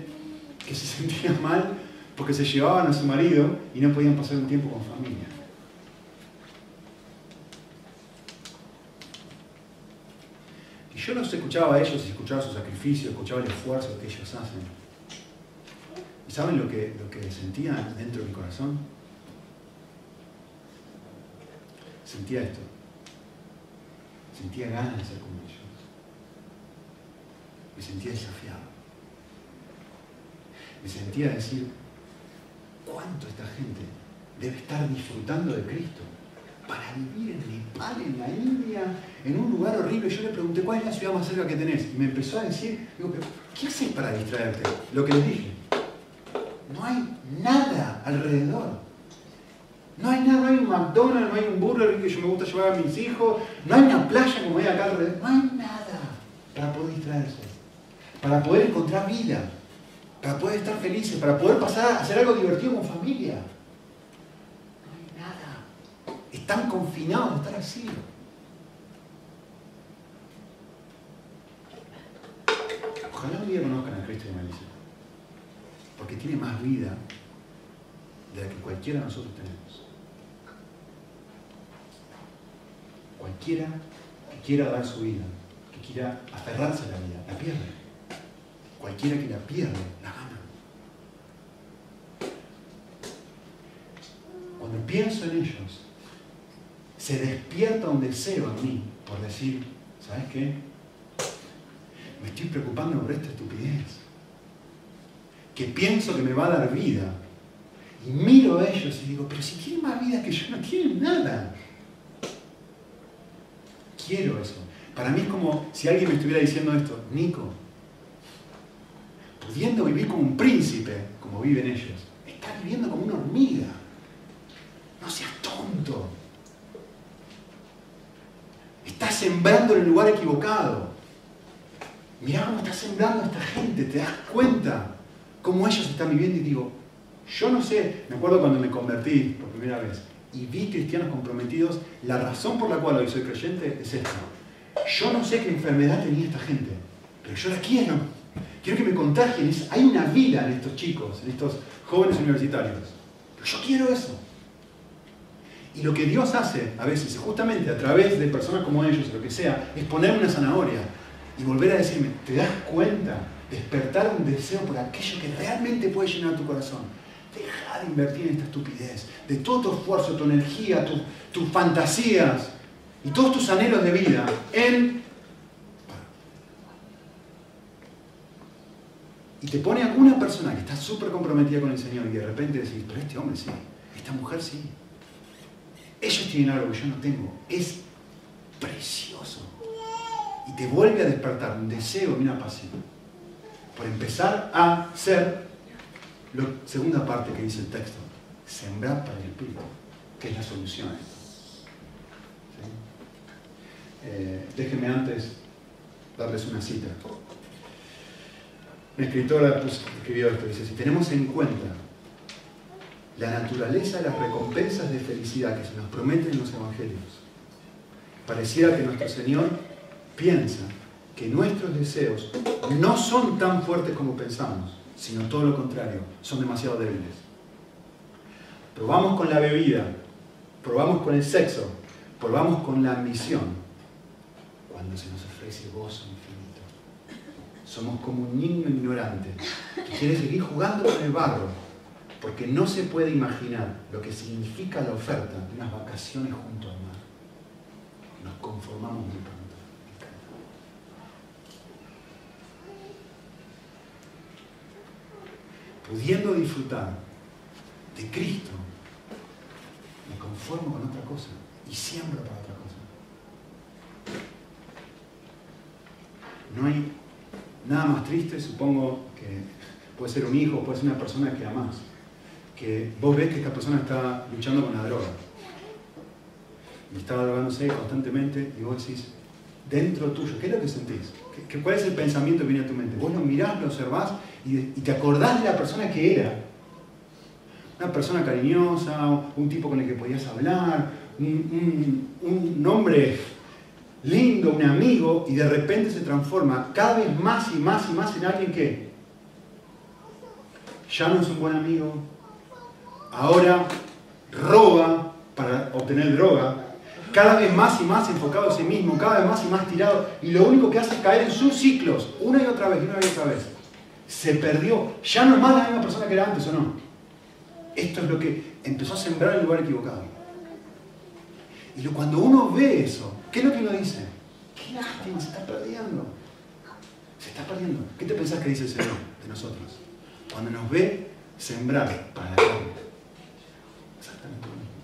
que se [laughs] sentía mal porque se llevaban a su marido y no podían pasar un tiempo con familia. yo los escuchaba a ellos y escuchaba su sacrificio, escuchaba el esfuerzo que ellos hacen. ¿Y saben lo que, lo que sentía dentro de mi corazón? Sentía esto. Sentía ganas de ser como ellos. Me sentía desafiado. Me sentía decir, ¿cuánto esta gente debe estar disfrutando de Cristo? para vivir en Nepal, en la India, en un lugar horrible. Yo le pregunté, ¿cuál es la ciudad más cerca que tenés? Y me empezó a decir, digo, ¿qué haces para distraerte? Lo que les dije. No hay nada alrededor. No hay nada, no hay McDonald's, no hay un Burger que yo me gusta llevar a mis hijos, no hay una playa como hay acá alrededor. No hay nada para poder distraerse, para poder encontrar vida, para poder estar felices, para poder pasar a hacer algo divertido con familia. Están confinados de estar así. Ojalá un día conozcan a Cristo y a Melissa. porque tiene más vida de la que cualquiera de nosotros tenemos. Cualquiera que quiera dar su vida, que quiera aferrarse a la vida, la pierde. Cualquiera que la pierde, la gana. Cuando pienso en ellos, se despierta un deseo en mí por decir, ¿sabes qué? Me estoy preocupando por esta estupidez. Que pienso que me va a dar vida. Y miro a ellos y digo, pero si tienen más vida que yo, no tienen nada. Quiero eso. Para mí es como si alguien me estuviera diciendo esto, Nico, pudiendo vivir como un príncipe, como viven ellos, estás viviendo como una hormiga. No seas tonto. Estás sembrando en el lugar equivocado. Mirá cómo está sembrando esta gente, te das cuenta cómo ellos están viviendo y digo, yo no sé, me acuerdo cuando me convertí por primera vez y vi cristianos comprometidos, la razón por la cual hoy soy creyente es esta. Yo no sé qué enfermedad tenía esta gente, pero yo la quiero. Quiero que me contagien. Hay una vida en estos chicos, en estos jóvenes universitarios. Pero yo quiero eso. Y lo que Dios hace a veces, justamente a través de personas como ellos, lo que sea, es poner una zanahoria y volver a decirme, ¿te das cuenta? Despertar un deseo por aquello que realmente puede llenar tu corazón. Deja de invertir en esta estupidez, de todo tu esfuerzo, tu energía, tus fantasías y todos tus anhelos de vida en... Y te pone a una persona que está súper comprometida con el Señor y de repente decís, pero este hombre sí, esta mujer sí. Ellos tienen algo que yo no tengo. Es precioso. Y te vuelve a despertar un deseo y una pasión por empezar a ser la segunda parte que dice el texto, sembrar para el Espíritu, que es la solución a. Eh, déjenme antes darles una cita. Una escritora escribió esto, dice, si tenemos en cuenta la naturaleza de las recompensas de felicidad que se nos prometen en los evangelios, pareciera que nuestro Señor piensa que nuestros deseos no son tan fuertes como pensamos, sino todo lo contrario, son demasiado débiles. Probamos con la bebida, probamos con el sexo, probamos con la ambición, cuando se nos ofrece gozo infinito. Somos como un niño ignorante que quiere seguir jugando con el barro, porque no se puede imaginar lo que significa la oferta de unas vacaciones junto al mar. Nos conformamos muy Pudiendo disfrutar de Cristo, me conformo con otra cosa y siembro para otra cosa. No hay nada más triste, supongo que puede ser un hijo, puede ser una persona que amas, que vos ves que esta persona está luchando con la droga y está drogándose constantemente y vos decís, dentro tuyo, ¿qué es lo que sentís? ¿Qué, ¿Cuál es el pensamiento que viene a tu mente? Vos lo mirás, lo observás y, te acordás de la persona que era. Una persona cariñosa, un tipo con el que podías hablar, un, un, hombre lindo, un amigo, y de repente se transforma cada vez más y más y más en alguien que ya no es un buen amigo, ahora roba para obtener droga, cada vez más y más enfocado en sí mismo, cada vez más y más tirado, y lo único que hace es caer en sus ciclos, una y otra vez, una y otra vez. Se perdió, ya no es más la misma persona que era antes, ¿o no? Esto es lo que empezó a sembrar en el lugar equivocado. Y cuando uno ve eso, ¿qué es lo que uno dice? Qué lástima, se está perdiendo. Se está perdiendo. ¿Qué te pensás que dice el Señor de nosotros? Cuando nos ve sembrar para la carne. Exactamente lo mismo.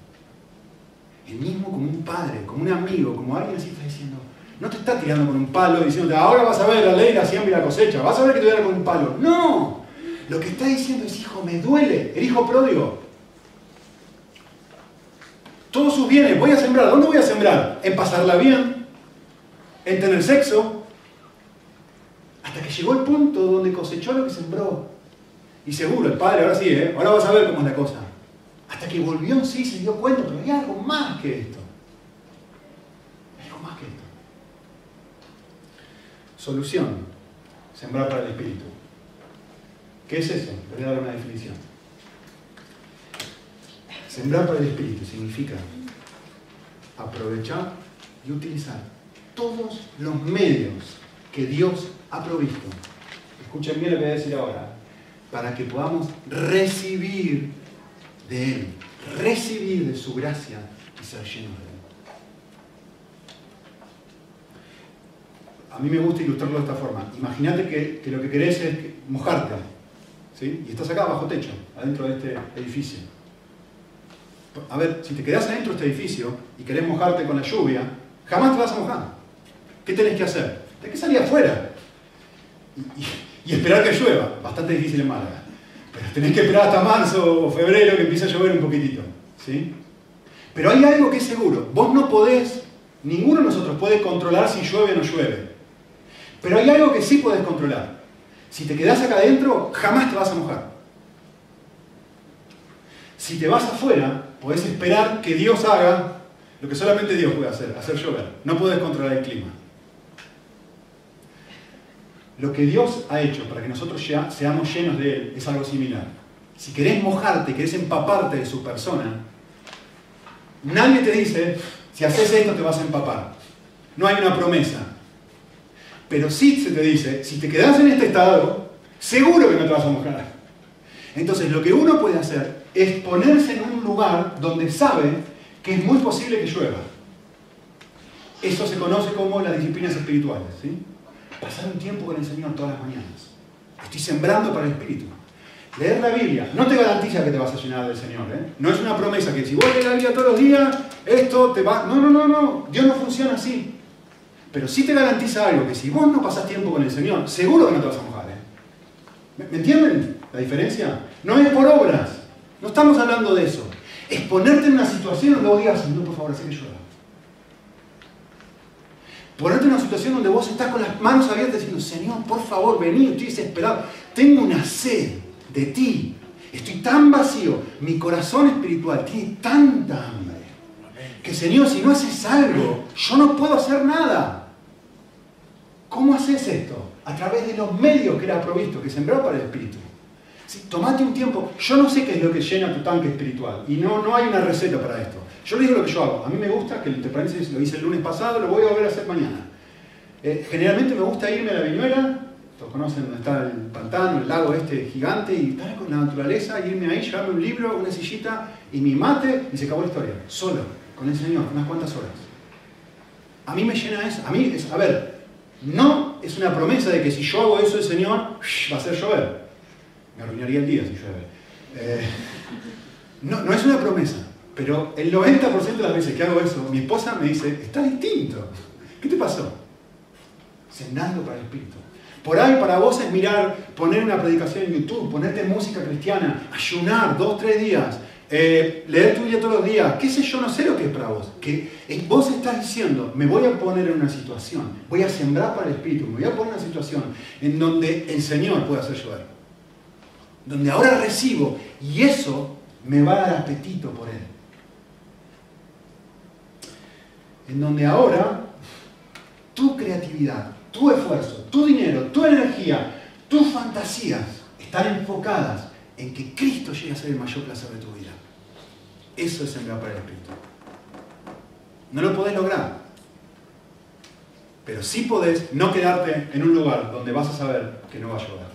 El mismo como un padre, como un amigo, como alguien así está diciendo, no te está tirando con un palo diciendo, ahora vas a ver la ley, la siembra y la cosecha, vas a ver que te voy con un palo. No, lo que está diciendo es, hijo, me duele, el hijo pródigo. Todos sus bienes, voy a sembrar. ¿Dónde voy a sembrar? En pasarla bien, en tener sexo, hasta que llegó el punto donde cosechó lo que sembró. Y seguro, el padre, ahora sí, ¿eh? ahora vas a ver cómo es la cosa. Hasta que volvió en sí se dio cuenta, pero hay algo más que esto. Hay algo más que esto. Solución. Sembrar para el espíritu. ¿Qué es eso? Voy a dar una definición. Sembrar para el Espíritu significa aprovechar y utilizar todos los medios que Dios ha provisto. Escuchen bien lo que voy a decir ahora. Para que podamos recibir de Él, recibir de su gracia y ser llenos de Él. A mí me gusta ilustrarlo de esta forma. Imagínate que, lo que querés es mojarte. ¿sí? Y estás acá bajo techo, adentro de este edificio. A ver, si te quedás adentro de este edificio y querés mojarte con la lluvia, jamás te vas a mojar. ¿Qué tenés que hacer? Tenés que salir afuera y, esperar que llueva. Bastante difícil en Málaga. Pero tenés que esperar hasta marzo o febrero que empiece a llover un poquitito. ¿sí? Pero hay algo que es seguro. Vos no podés, ninguno de nosotros puede controlar si llueve o no llueve. Pero hay algo que sí podés controlar. Si te quedás acá adentro, jamás te vas a mojar. Si te vas afuera, podés esperar que Dios haga lo que solamente Dios puede hacer, hacer llover. No puedes controlar el clima. Lo que Dios ha hecho para que nosotros ya seamos llenos de Él es algo similar. Si querés mojarte, querés empaparte de su persona, nadie te dice, si haces esto te vas a empapar. No hay una promesa. Pero sí se te dice, si te quedas en este estado, seguro que no te vas a mojar. Entonces lo que uno puede hacer es ponerse en un lugar donde sabe que es muy posible que llueva. Eso se conoce como las disciplinas espirituales. ¿sí? Pasar un tiempo con el Señor todas las mañanas. Estoy sembrando para el Espíritu. Leer la Biblia no te garantiza que te vas a llenar del Señor. ¿eh? No es una promesa que si vos lees la Biblia todos los días, esto te va... No, no, no, no. Dios no funciona así. Pero sí te garantiza algo, que si vos no pasás tiempo con el Señor, seguro que no te vas a mojar. ¿eh? ¿Me, entienden la diferencia? No es por obras. No estamos hablando de eso. Es ponerte en una situación donde vos digas, Señor, por favor, así que llueva. Ponerte en una situación donde vos estás con las manos abiertas diciendo, Señor, por favor, vení, estoy desesperado. Tengo una sed de ti. Estoy tan vacío. Mi corazón espiritual tiene tanta hambre. Que Señor, si no haces algo, yo no puedo hacer nada. ¿Cómo haces esto? A través de los medios que era provisto, que sembró para el Espíritu. tomate un tiempo. Yo no sé qué es lo que llena tu tanque espiritual. Y no, no hay una receta para esto. Yo le digo lo que yo hago. A mí me gusta, que te paréntesis lo hice el lunes pasado, lo voy a volver a hacer mañana. Eh, generalmente me gusta irme a la viñuela, todos conocen donde está el pantano, el lago este gigante, y estar con la naturaleza, irme ahí, llevarme un libro, una sillita y mi mate, y se acabó la historia. Solo, con el Señor, unas cuantas horas. A mí me llena eso. A mí, es, a ver, no es una promesa de que si yo hago eso el Señor, va a hacer llover. Me arruinaría el día si llueve. Eh, no, no es una promesa, pero el 90% de las veces que hago eso, mi esposa me dice, está distinto. ¿Qué te pasó? Cenando para el Espíritu. Por ahí para vos es mirar, poner una predicación en YouTube, ponerte música cristiana, ayunar dos, tres días, eh, leer tu vida todos los días, qué sé yo, no sé lo que es para vos. Que vos estás diciendo, me voy a poner en una situación, voy a sembrar para el Espíritu, me voy a poner en una situación en donde el Señor pueda hacer llover. Donde ahora recibo y eso me va a dar apetito por Él. En donde ahora tu creatividad, tu esfuerzo, tu dinero, tu energía, tus fantasías están enfocadas en que Cristo llegue a ser el mayor placer de tu vida. Eso es sembrar para el Espíritu. No lo podés lograr. Pero sí podés no quedarte en un lugar donde vas a saber que no va a llover.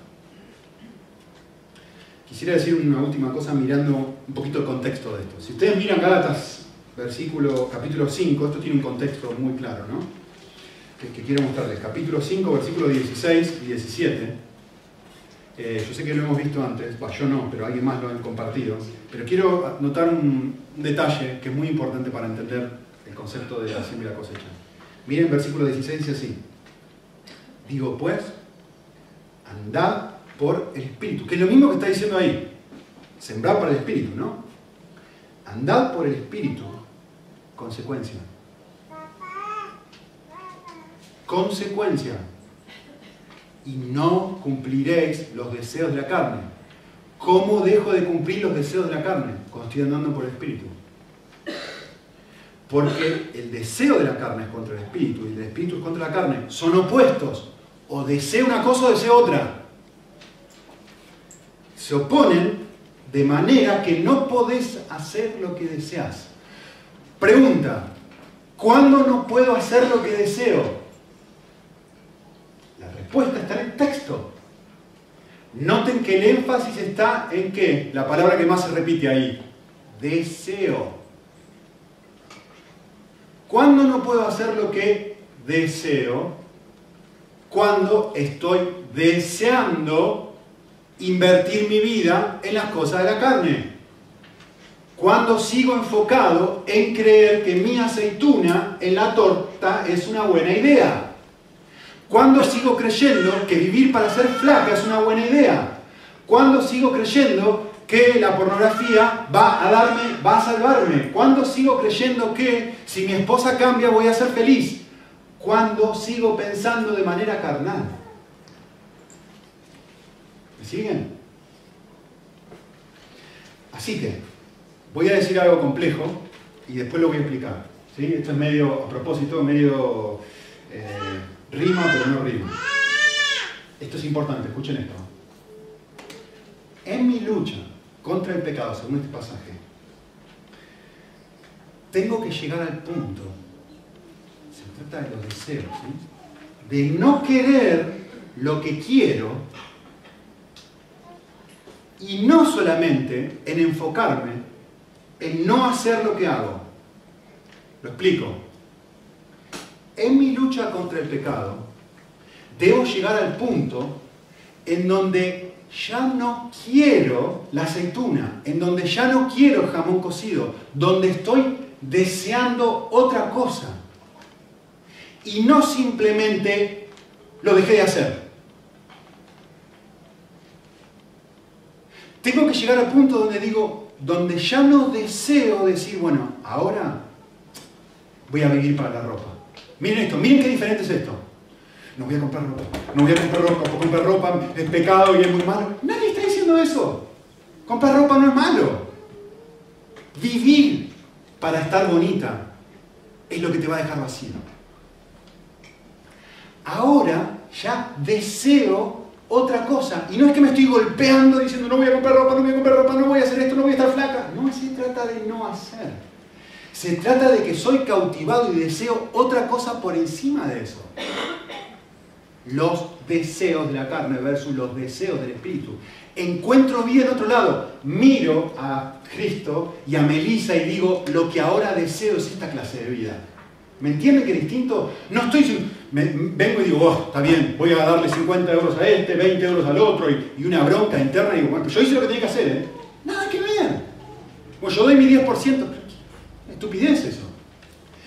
Quisiera decir una última cosa mirando un poquito el contexto de esto. Si ustedes miran Gálatas, versículo, capítulo 5, esto tiene un contexto muy claro, ¿no? Que, que quiero mostrarles. Capítulo 5, versículo 16 y 17 eh, yo sé que lo hemos visto antes, yo no, pero alguien más lo ha compartido. Pero quiero notar un, detalle que es muy importante para entender el concepto de la siembra y la cosecha. Miren, versículo 16 dice así. Digo, pues, andad por el Espíritu, que es lo mismo que está diciendo ahí. Sembrar para el Espíritu, ¿no? Andad por el Espíritu, consecuencia. Consecuencia y no cumpliréis los deseos de la carne. ¿Cómo dejo de cumplir los deseos de la carne? Cuando estoy andando por el Espíritu. Porque el deseo de la carne es contra el Espíritu y el Espíritu es contra la carne. Son opuestos. O deseo una cosa o deseo otra. se oponen de manera que no podés hacer lo que deseas. Pregunta, ¿cuándo no puedo hacer lo que deseo? Respuesta está en el texto. Noten que el énfasis está en qué? La palabra que más se repite ahí. Deseo. ¿Cuándo no puedo hacer lo que deseo? Cuando estoy deseando invertir mi vida en las cosas de la carne. Cuando sigo enfocado en creer que mi aceituna en la torta es una buena idea. Cuando sigo creyendo que vivir para ser flaca es una buena idea. Cuando sigo creyendo que la pornografía va a darme, va a salvarme. Cuando sigo creyendo que si mi esposa cambia voy a ser feliz. Cuando sigo pensando de manera carnal. ¿Me siguen? Así que, voy a decir algo complejo y después lo voy a explicar. ¿sí? Esto es medio, a propósito, medio eh, rima, pero no rima. Esto es importante, escuchen esto. En mi lucha contra el pecado, según este pasaje, tengo que llegar al punto, se trata de los deseos, ¿sí? de no querer lo que quiero y no solamente en enfocarme en no hacer lo que hago. Lo explico. En mi lucha contra el pecado, debo llegar al punto en donde ya no quiero la aceituna, en donde ya no quiero jamón cocido, donde estoy deseando otra cosa. Y no simplemente lo dejé de hacer. Tengo que llegar al punto donde digo, donde ya no deseo decir, bueno, ahora voy a vivir para la ropa. Miren esto, miren qué diferente es esto. No voy a comprar ropa, no voy a comprar ropa, porque comprar ropa es pecado y es muy malo. Nadie está diciendo eso. Comprar ropa no es malo. Vivir para estar bonita es lo que te va a dejar vacío. Ahora ya deseo otra cosa. Y no es que me estoy golpeando diciendo no voy a comprar ropa, no voy a comprar ropa, no voy a hacer esto, no voy a estar flaca. No se trata de no hacer. Se trata de que soy cautivado y deseo otra cosa por encima de eso. Los deseos de la carne versus los deseos del espíritu. Encuentro vida en otro lado. Miro a Cristo y a Melissa y digo, lo que ahora deseo es esta clase de vida. ¿Me entienden que distinto? No estoy me, vengo y digo, oh, está bien, voy a darle 50 euros a este, 20 euros al otro y, y una bronca interna y digo, bueno, yo hice lo que tenía que hacer, ¿eh? Nada que ver. Bueno, yo doy mi 10%, estupidez eso.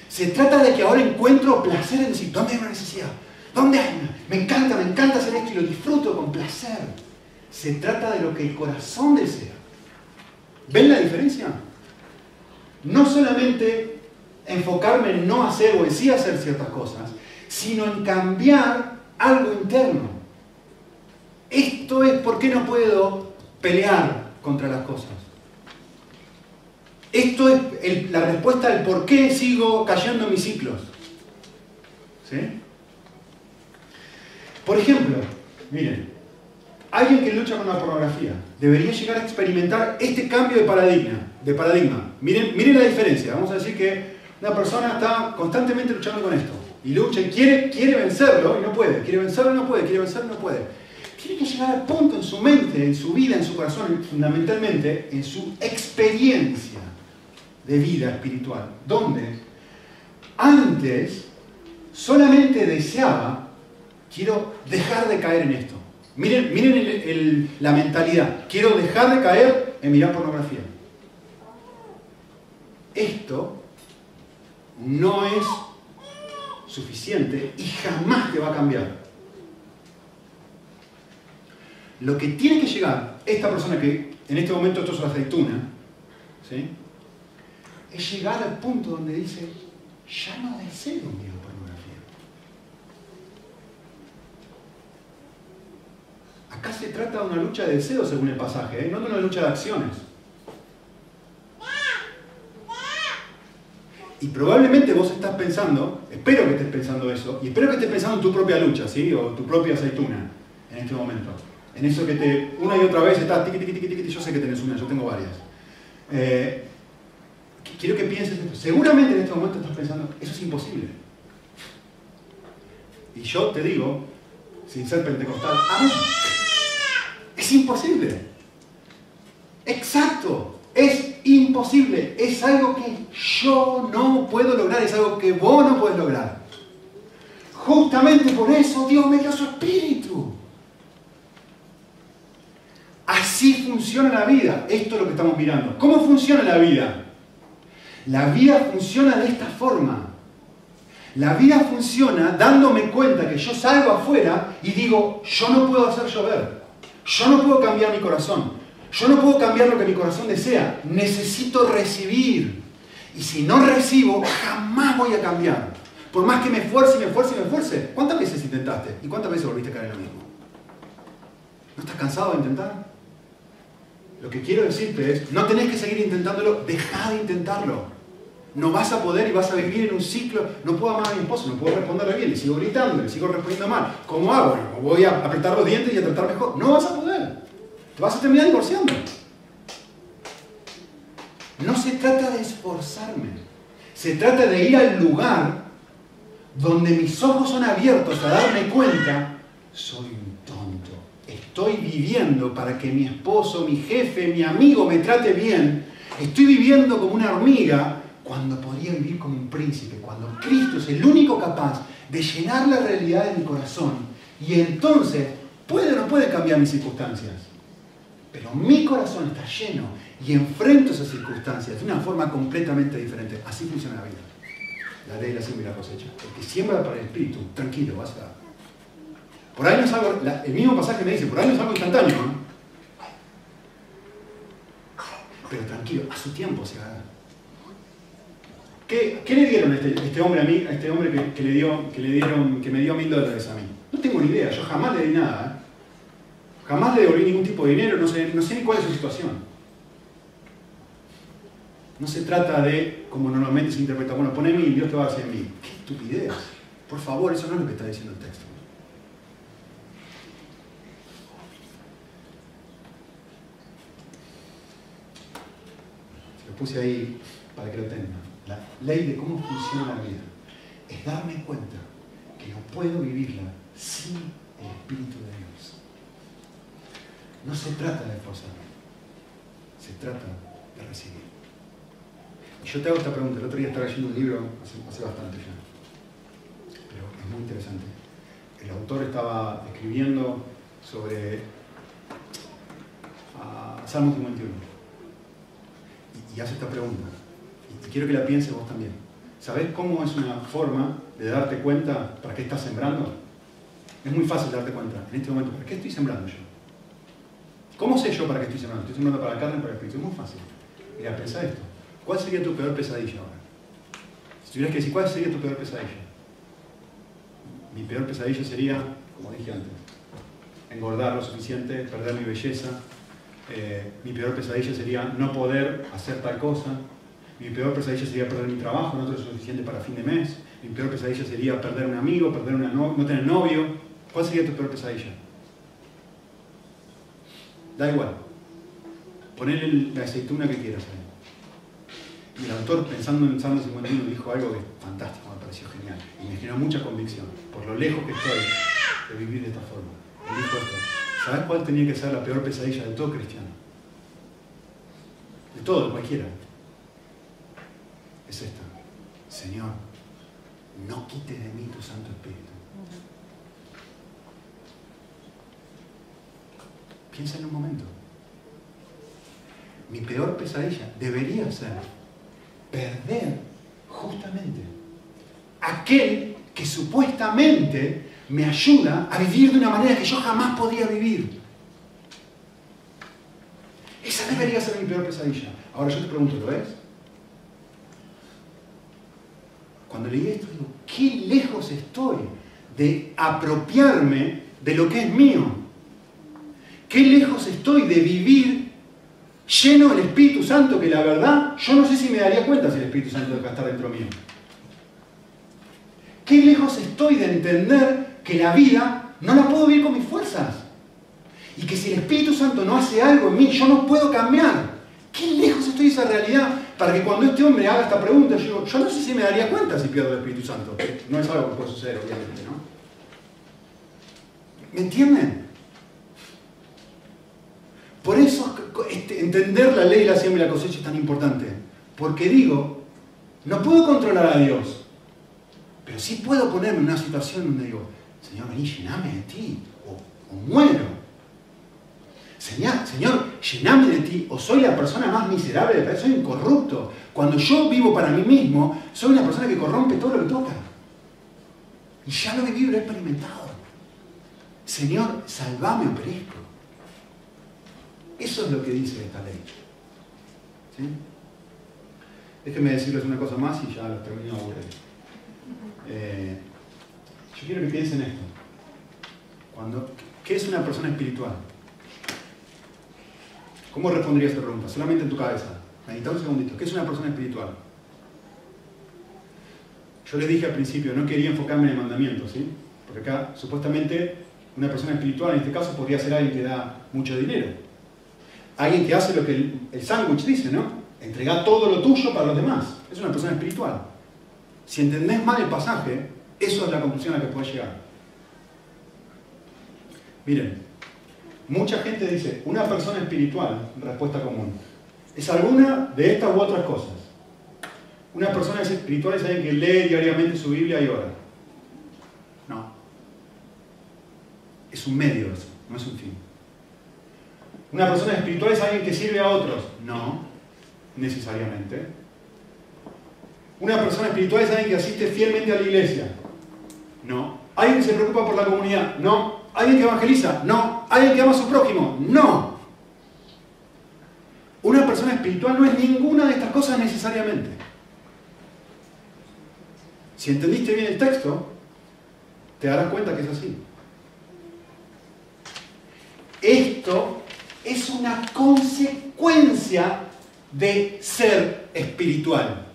Se trata de que ahora encuentro placer en decir, ¿dónde hay una necesidad? ¿Dónde hay una? Me encanta, me encanta hacer esto y lo disfruto con placer. Se trata de lo que el corazón desea. ¿Ven la diferencia? No solamente enfocarme en no hacer o en sí hacer ciertas cosas, sino en cambiar algo interno. Esto es por qué no puedo pelear contra las cosas. Esto es la respuesta al por qué sigo cayendo en mis ciclos. ¿Sí? Por ejemplo, miren, alguien que lucha con la pornografía debería llegar a experimentar este cambio de paradigma. De paradigma. Miren, miren la diferencia. Vamos a decir que una persona está constantemente luchando con esto. Y lucha y quiere, quiere vencerlo y no puede. Quiere vencerlo y no puede. Quiere vencerlo y no puede. Tiene que llegar al punto en su mente, en su vida, en su corazón, fundamentalmente en su experiencia de vida espiritual. Donde antes solamente deseaba, quiero dejar de caer en esto. Miren, miren la mentalidad. Quiero dejar de caer en mirar pornografía. Esto no es suficiente y jamás te va a cambiar. Lo que tiene que llegar esta persona que en este momento esto es una aceituna, ¿sí? Es llegar al punto donde dice, ya no deseo mi pornografía. Acá se trata de una lucha de deseos según el pasaje, ¿eh? no de una lucha de acciones. Y probablemente vos estás pensando, espero que estés pensando eso, y espero que estés pensando en tu propia lucha, ¿sí? O tu propia aceituna en este momento. En eso que te, una y otra vez estás, tiqui, tiqui, tiqui, tiqui, yo sé que tenés una, yo tengo varias. Eh, quiero que pienses esto. Seguramente en este momento estás pensando, eso es imposible. Y yo te digo, sin ser pentecostal, amén. Es imposible. Exacto. Es imposible. Es algo que yo no puedo lograr. Es algo que vos no puedes lograr. Justamente por eso Dios me dio su espíritu. Así funciona la vida. Esto es lo que estamos mirando. ¿Cómo funciona la vida? La vida funciona de esta forma. La vida funciona dándome cuenta que yo salgo afuera y digo, yo no puedo hacer llover. Yo no puedo cambiar mi corazón. Yo no puedo cambiar lo que mi corazón desea. Necesito recibir. Y si no recibo, jamás voy a cambiar. Por más que me esfuerce y me esfuerce y me esfuerce. ¿Cuántas veces intentaste? ¿Y cuántas veces volviste a caer lo mismo? ¿No estás cansado de intentar? Lo que quiero decirte es, no tenés que seguir intentándolo, deja de intentarlo. No vas a poder y vas a vivir en un ciclo, no puedo amar a mi esposo, no puedo responderle bien, le sigo gritando, le sigo respondiendo mal. ¿Cómo hago? Bueno, voy a apretar los dientes y a tratar mejor. No vas a poder. Te vas a terminar divorciando. No se trata de esforzarme. Se trata de ir al lugar donde mis ojos son abiertos a darme cuenta, soy. Estoy viviendo para que mi esposo, mi jefe, mi amigo me trate bien. Estoy viviendo como una hormiga cuando podría vivir como un príncipe, cuando Cristo es el único capaz de llenar la realidad de mi corazón. Y entonces puede o no puede cambiar mis circunstancias. Pero mi corazón está lleno y enfrento esas circunstancias de una forma completamente diferente. Así funciona la vida. La ley la siembra y la cosecha. Porque siembra para el espíritu, tranquilo, vas a por ahí no es algo, el mismo pasaje me dice, por ahí no es algo instantáneo. Pero tranquilo, a su tiempo se haga. ¿Qué, ¿Qué, le dieron a este, este, hombre a mí, a este hombre que, le dio, que le dieron, que me dio mil dólares a mí? No tengo ni idea, yo jamás le di nada. ¿eh? Jamás le devolví ningún tipo de dinero, no sé, no sé ni cuál es su situación. No se trata de, como normalmente se interpreta, bueno, poné mil, Dios te va a hacer mil. ¡Qué estupidez! Por favor, eso no es lo que está diciendo el texto. Puse ahí para que lo tengan. La ley de cómo funciona la vida es darme cuenta que no puedo vivirla sin el Espíritu de Dios. No se trata de esforzarme, se trata de recibir. Y yo te hago esta pregunta. El otro día estaba leyendo un libro, hace, bastante ya, pero es muy interesante. El autor estaba escribiendo sobre uh, Salmo 51 y hace esta pregunta. Y quiero que la pienses vos también. ¿Sabés cómo es una forma de darte cuenta para qué estás sembrando? Es muy fácil darte cuenta en este momento, ¿para qué estoy sembrando yo? ¿Cómo sé yo para qué estoy sembrando? ¿Estoy sembrando para la carne o para el espíritu? Es muy fácil. Mira, pensá esto. ¿Cuál sería tu peor pesadilla ahora? Si tuvieras que decir, ¿cuál sería tu peor pesadilla? Mi peor pesadilla sería, como dije antes, engordar lo suficiente, perder mi belleza, eh, mi peor pesadilla sería no poder hacer tal cosa, mi peor pesadilla sería perder mi trabajo, no tener suficiente para fin de mes, mi peor pesadilla sería perder un amigo, perder una no, tener novio. ¿Cuál sería tu peor pesadilla? Da igual. Ponle la aceituna que quieras. Y el autor, pensando en Salmo 51, dijo algo que fantástico, me pareció genial. Y me generó mucha convicción, por lo lejos que estoy de vivir de esta forma. Él dijo esto. ¿Sabes cuál tenía que ser la peor pesadilla de todo cristiano? De todo, de cualquiera. Es esta. Señor, no quites de mí tu Santo Espíritu. Piensa en un momento. Mi peor pesadilla debería ser perder justamente aquel que supuestamente me ayuda a vivir de una manera que yo jamás podía vivir. Esa debería ser mi peor pesadilla. Ahora yo te pregunto, ¿lo es? Cuando leí esto, digo, qué lejos estoy de apropiarme de lo que es mío. Qué lejos estoy de vivir lleno del Espíritu Santo, que la verdad, yo no sé si me daría cuenta si el Espíritu Santo está dentro mío. Qué lejos estoy de entender que la vida no la puedo vivir con mis fuerzas. Y que si el Espíritu Santo no hace algo en mí, yo no puedo cambiar. ¿Qué lejos estoy de esa realidad para que cuando este hombre haga esta pregunta, yo, yo no sé si me daría cuenta si pierdo el Espíritu Santo. No es algo que puede suceder, obviamente, ¿no? ¿Me entienden? Por eso este, entender la ley, la siembra y la cosecha es tan importante. Porque digo, no puedo controlar a Dios, pero sí puedo ponerme en una situación donde digo, Señor, vení, llename de ti, o, muero. Señor, Señor, llename de ti, o soy la persona más miserable de soy incorrupto. Cuando yo vivo para mí mismo, soy una persona que corrompe todo lo que toca. Y ya lo he vivido lo he experimentado. Señor, salvame o perezco. Eso es lo que dice esta ley. ¿Sí? Déjenme decirles una cosa más y ya lo termino aburrir. Eh, yo quiero que piensen esto. Cuando, ¿Qué es una persona espiritual? ¿Cómo respondería esta pregunta? Solamente en tu cabeza. Medita un segundito. ¿Qué es una persona espiritual? Yo les dije al principio, no quería enfocarme en el mandamiento, ¿sí? Porque acá, supuestamente, una persona espiritual en este caso podría ser alguien que da mucho dinero. Alguien que hace lo que el, el sándwich dice, ¿no? Entrega todo lo tuyo para los demás. Es una persona espiritual. Si entendés mal el pasaje, eso es la conclusión a la que puedes llegar. Miren, mucha gente dice, una persona espiritual, respuesta común, es alguna de estas u otras cosas. Una persona espiritual es alguien que lee diariamente su Biblia y ora. No. Es un medio eso, no es un fin. Una persona espiritual es alguien que sirve a otros. No, necesariamente. Una persona espiritual es alguien que asiste fielmente a la iglesia. No. ¿Alguien que se preocupa por la comunidad? No. ¿Alguien que evangeliza? No. ¿Alguien que ama a su prójimo? No. Una persona espiritual no es ninguna de estas cosas necesariamente. Si entendiste bien el texto, te darás cuenta que es así. Esto es una consecuencia de ser espiritual.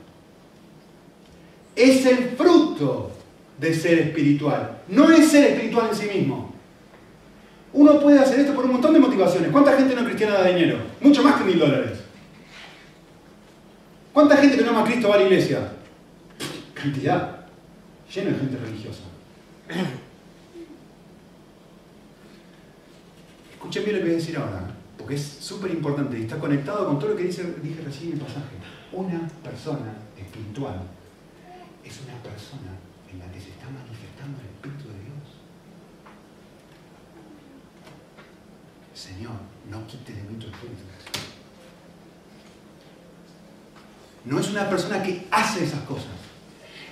Es el fruto de ser espiritual. No es ser espiritual en sí mismo. Uno puede hacer esto por un montón de motivaciones. ¿Cuánta gente no cristiana da dinero? Mucho más que mil dólares. ¿Cuánta gente que no ama a Cristo va a la iglesia? Cantidad. Lleno de gente religiosa. Escuchen bien lo que voy a decir ahora, porque es súper importante y está conectado con todo lo que dije recién en el pasaje. Una persona espiritual es una persona en la que se está manifestando el Espíritu de Dios. Señor, no quite de mí tu Espíritu. No es una persona que hace esas cosas.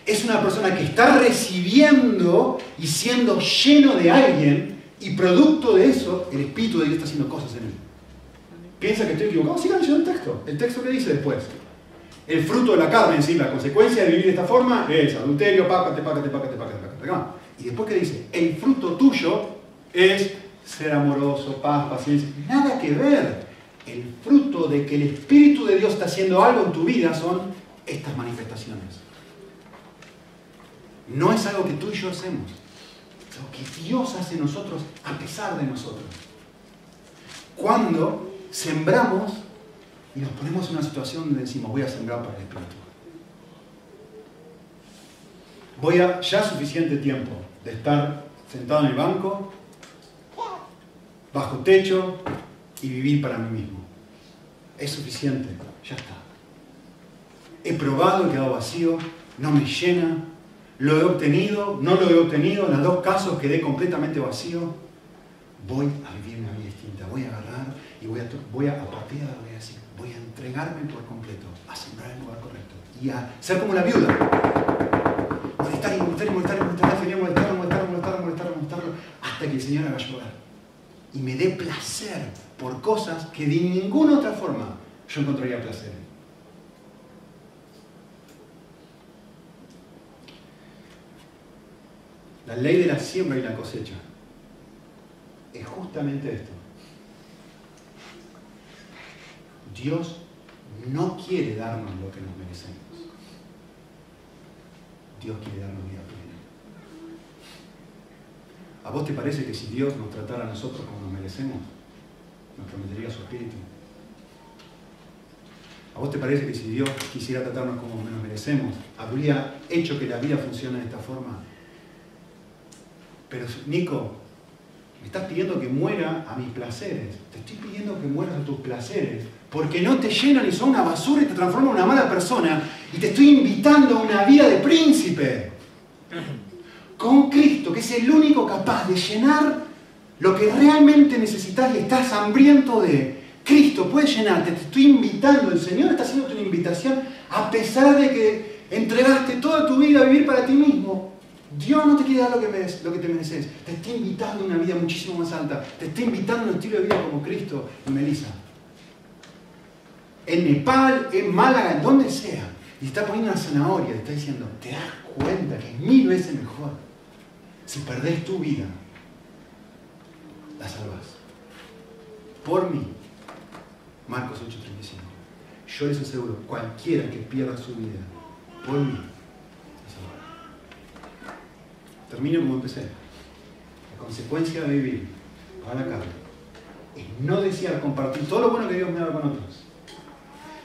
Es una persona que está recibiendo y siendo lleno de alguien y producto de eso, el Espíritu de Dios está haciendo cosas en él. Piensa que estoy equivocado, sigan leyendo el texto. El texto que dice después. El fruto de la carne en sí, la consecuencia de vivir de esta forma es adulterio, pácate, pácate, pácate, pácate, pácate. Y después que dice, el fruto tuyo es ser amoroso, paz, paciencia. Nada que ver. El fruto de que el Espíritu de Dios está haciendo algo en tu vida son estas manifestaciones. No es algo que tú y yo hacemos. Algo que Dios hace en nosotros a pesar de nosotros. Cuando sembramos y nos ponemos en una situación donde decimos, voy a sembrar para el Espíritu. Voy a ya suficiente tiempo de estar sentado en el banco, bajo techo y vivir para mí mismo. Es suficiente, ya está. He probado, he quedado vacío, no me llena, lo he obtenido, no lo he obtenido, en los dos casos quedé completamente vacío. Voy a vivir una vida distinta, voy a agarrar y voy a, voy a, a partir de voy a decir, entregarme por completo, a sembrar el lugar correcto y a ser como la viuda. Molestar y molestar y molestar y molestar, Señor, molestarlo, molestarlo, molestarlo, molestarlo, molestarlo, hasta que el Señor haga llorar. Y me dé placer por cosas que de ninguna otra forma yo encontraría placer. La ley de la siembra y la cosecha es justamente esto. Dios no quiere darnos lo que nos merecemos. Dios quiere darnos vida plena. ¿A vos te parece que si Dios nos tratara a nosotros como nos merecemos, nos prometería su espíritu. ¿A vos te parece que si Dios quisiera tratarnos como nos merecemos, habría hecho que la vida funcione de esta forma? Pero Nico, me estás pidiendo que muera a mis placeres. Te estoy pidiendo que mueras a tus placeres. Porque no te llenan y son una basura y te transforman en una mala persona. Y te estoy invitando a una vida de príncipe. Con Cristo, que es el único capaz de llenar lo que realmente necesitas y estás hambriento de. Cristo puede llenarte, te estoy invitando, el Señor está haciendo una invitación a pesar de que entregaste toda tu vida a vivir para ti mismo. Dios no te quiere dar lo que, lo que te mereces, te está invitando a una vida muchísimo más alta, te está invitando a un estilo de vida como Cristo y Melissa. En Nepal, en Málaga, en donde sea, y está poniendo una zanahoria, te está diciendo, te das cuenta que es mil veces mejor si perdés tu vida, la salvas. Por mí. Marcos 8:35. Yo les aseguro, cualquiera que pierda su vida, por mí, Termino como empecé. La consecuencia de vivir para la carne es no desear compartir todo lo bueno que Dios me da con otros.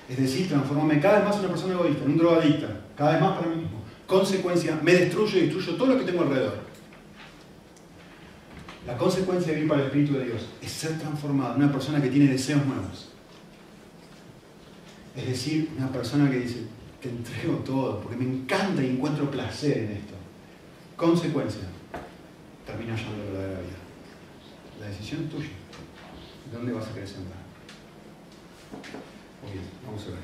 Es decir, transformarme cada vez más en una persona egoísta, en un drogadicta, cada vez más para mí mismo. Consecuencia, me destruyo y destruyo todo lo que tengo alrededor. La consecuencia de vivir para el Espíritu de Dios es ser transformado en una persona que tiene deseos nuevos. Es decir, una persona que dice, te entrego todo, porque me encanta y encuentro placer en esto. Consecuencia, termina hallando la verdadera vida. La decisión es tuya. ¿Dónde vas a querer sembrar? Muy bien, vamos a ver.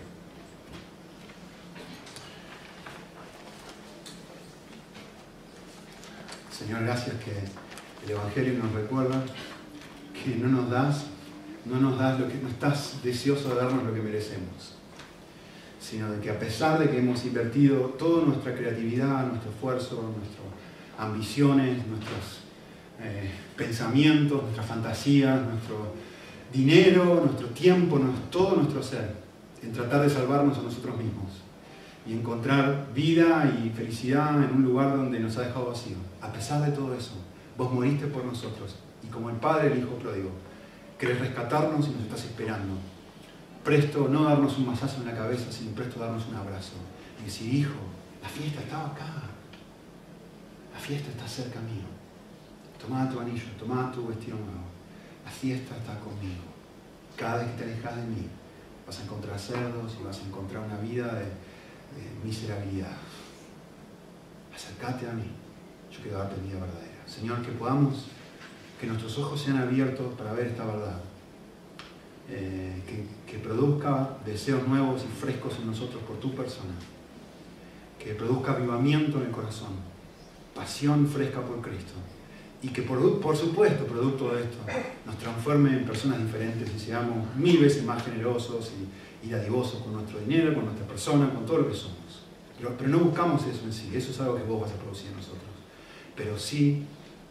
Señor, gracias que el Evangelio nos recuerda que no nos das, no nos das lo que no estás deseoso de darnos lo que merecemos sino de que a pesar de que hemos invertido toda nuestra creatividad, nuestro esfuerzo, nuestras ambiciones, nuestros eh, pensamientos, nuestras fantasías, nuestro dinero, nuestro tiempo, todo nuestro ser, en tratar de salvarnos a nosotros mismos y encontrar vida y felicidad en un lugar donde nos ha dejado vacío. A pesar de todo eso, vos moriste por nosotros y como el Padre, el Hijo pródigo, querés rescatarnos y nos estás esperando presto no darnos un masazo en la cabeza, sino presto darnos un abrazo. Y decir, hijo, la fiesta estaba acá. La fiesta está cerca mío. Toma tu anillo, toma tu vestido nuevo. La fiesta está conmigo. Cada vez que te alejas de mí, vas a encontrar cerdos y vas a encontrar una vida de, miserabilidad. Acércate a mí. Yo quiero darte vida verdadera. Señor, que podamos, que nuestros ojos sean abiertos para ver esta verdad eh, que, produzca deseos nuevos y frescos en nosotros por tu persona, que produzca avivamiento en el corazón, pasión fresca por Cristo y que por, por supuesto, producto de esto, nos transforme en personas diferentes y seamos mil veces más generosos y, y dadivosos con nuestro dinero, con nuestra persona, con todo lo que somos. Pero, no buscamos eso en sí, eso es algo que vos vas a producir en nosotros. Pero sí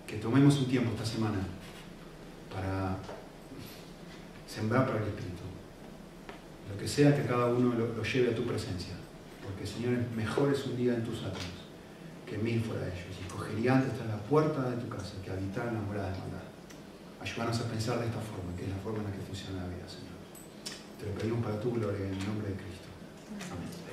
que tomemos un tiempo esta semana para sembrar para el Espíritu. Lo que sea que cada uno lo, lleve a tu presencia. Porque, Señor, mejor es un día en tus atrios que mil fuera de ellos nuestro gigante está en la puerta de tu casa, que habitar en la morada de maldad. Ayúdanos a pensar de esta forma, que es la forma en la que funciona la vida, Señor. Te lo pedimos para tu gloria en el nombre de Cristo. Amén.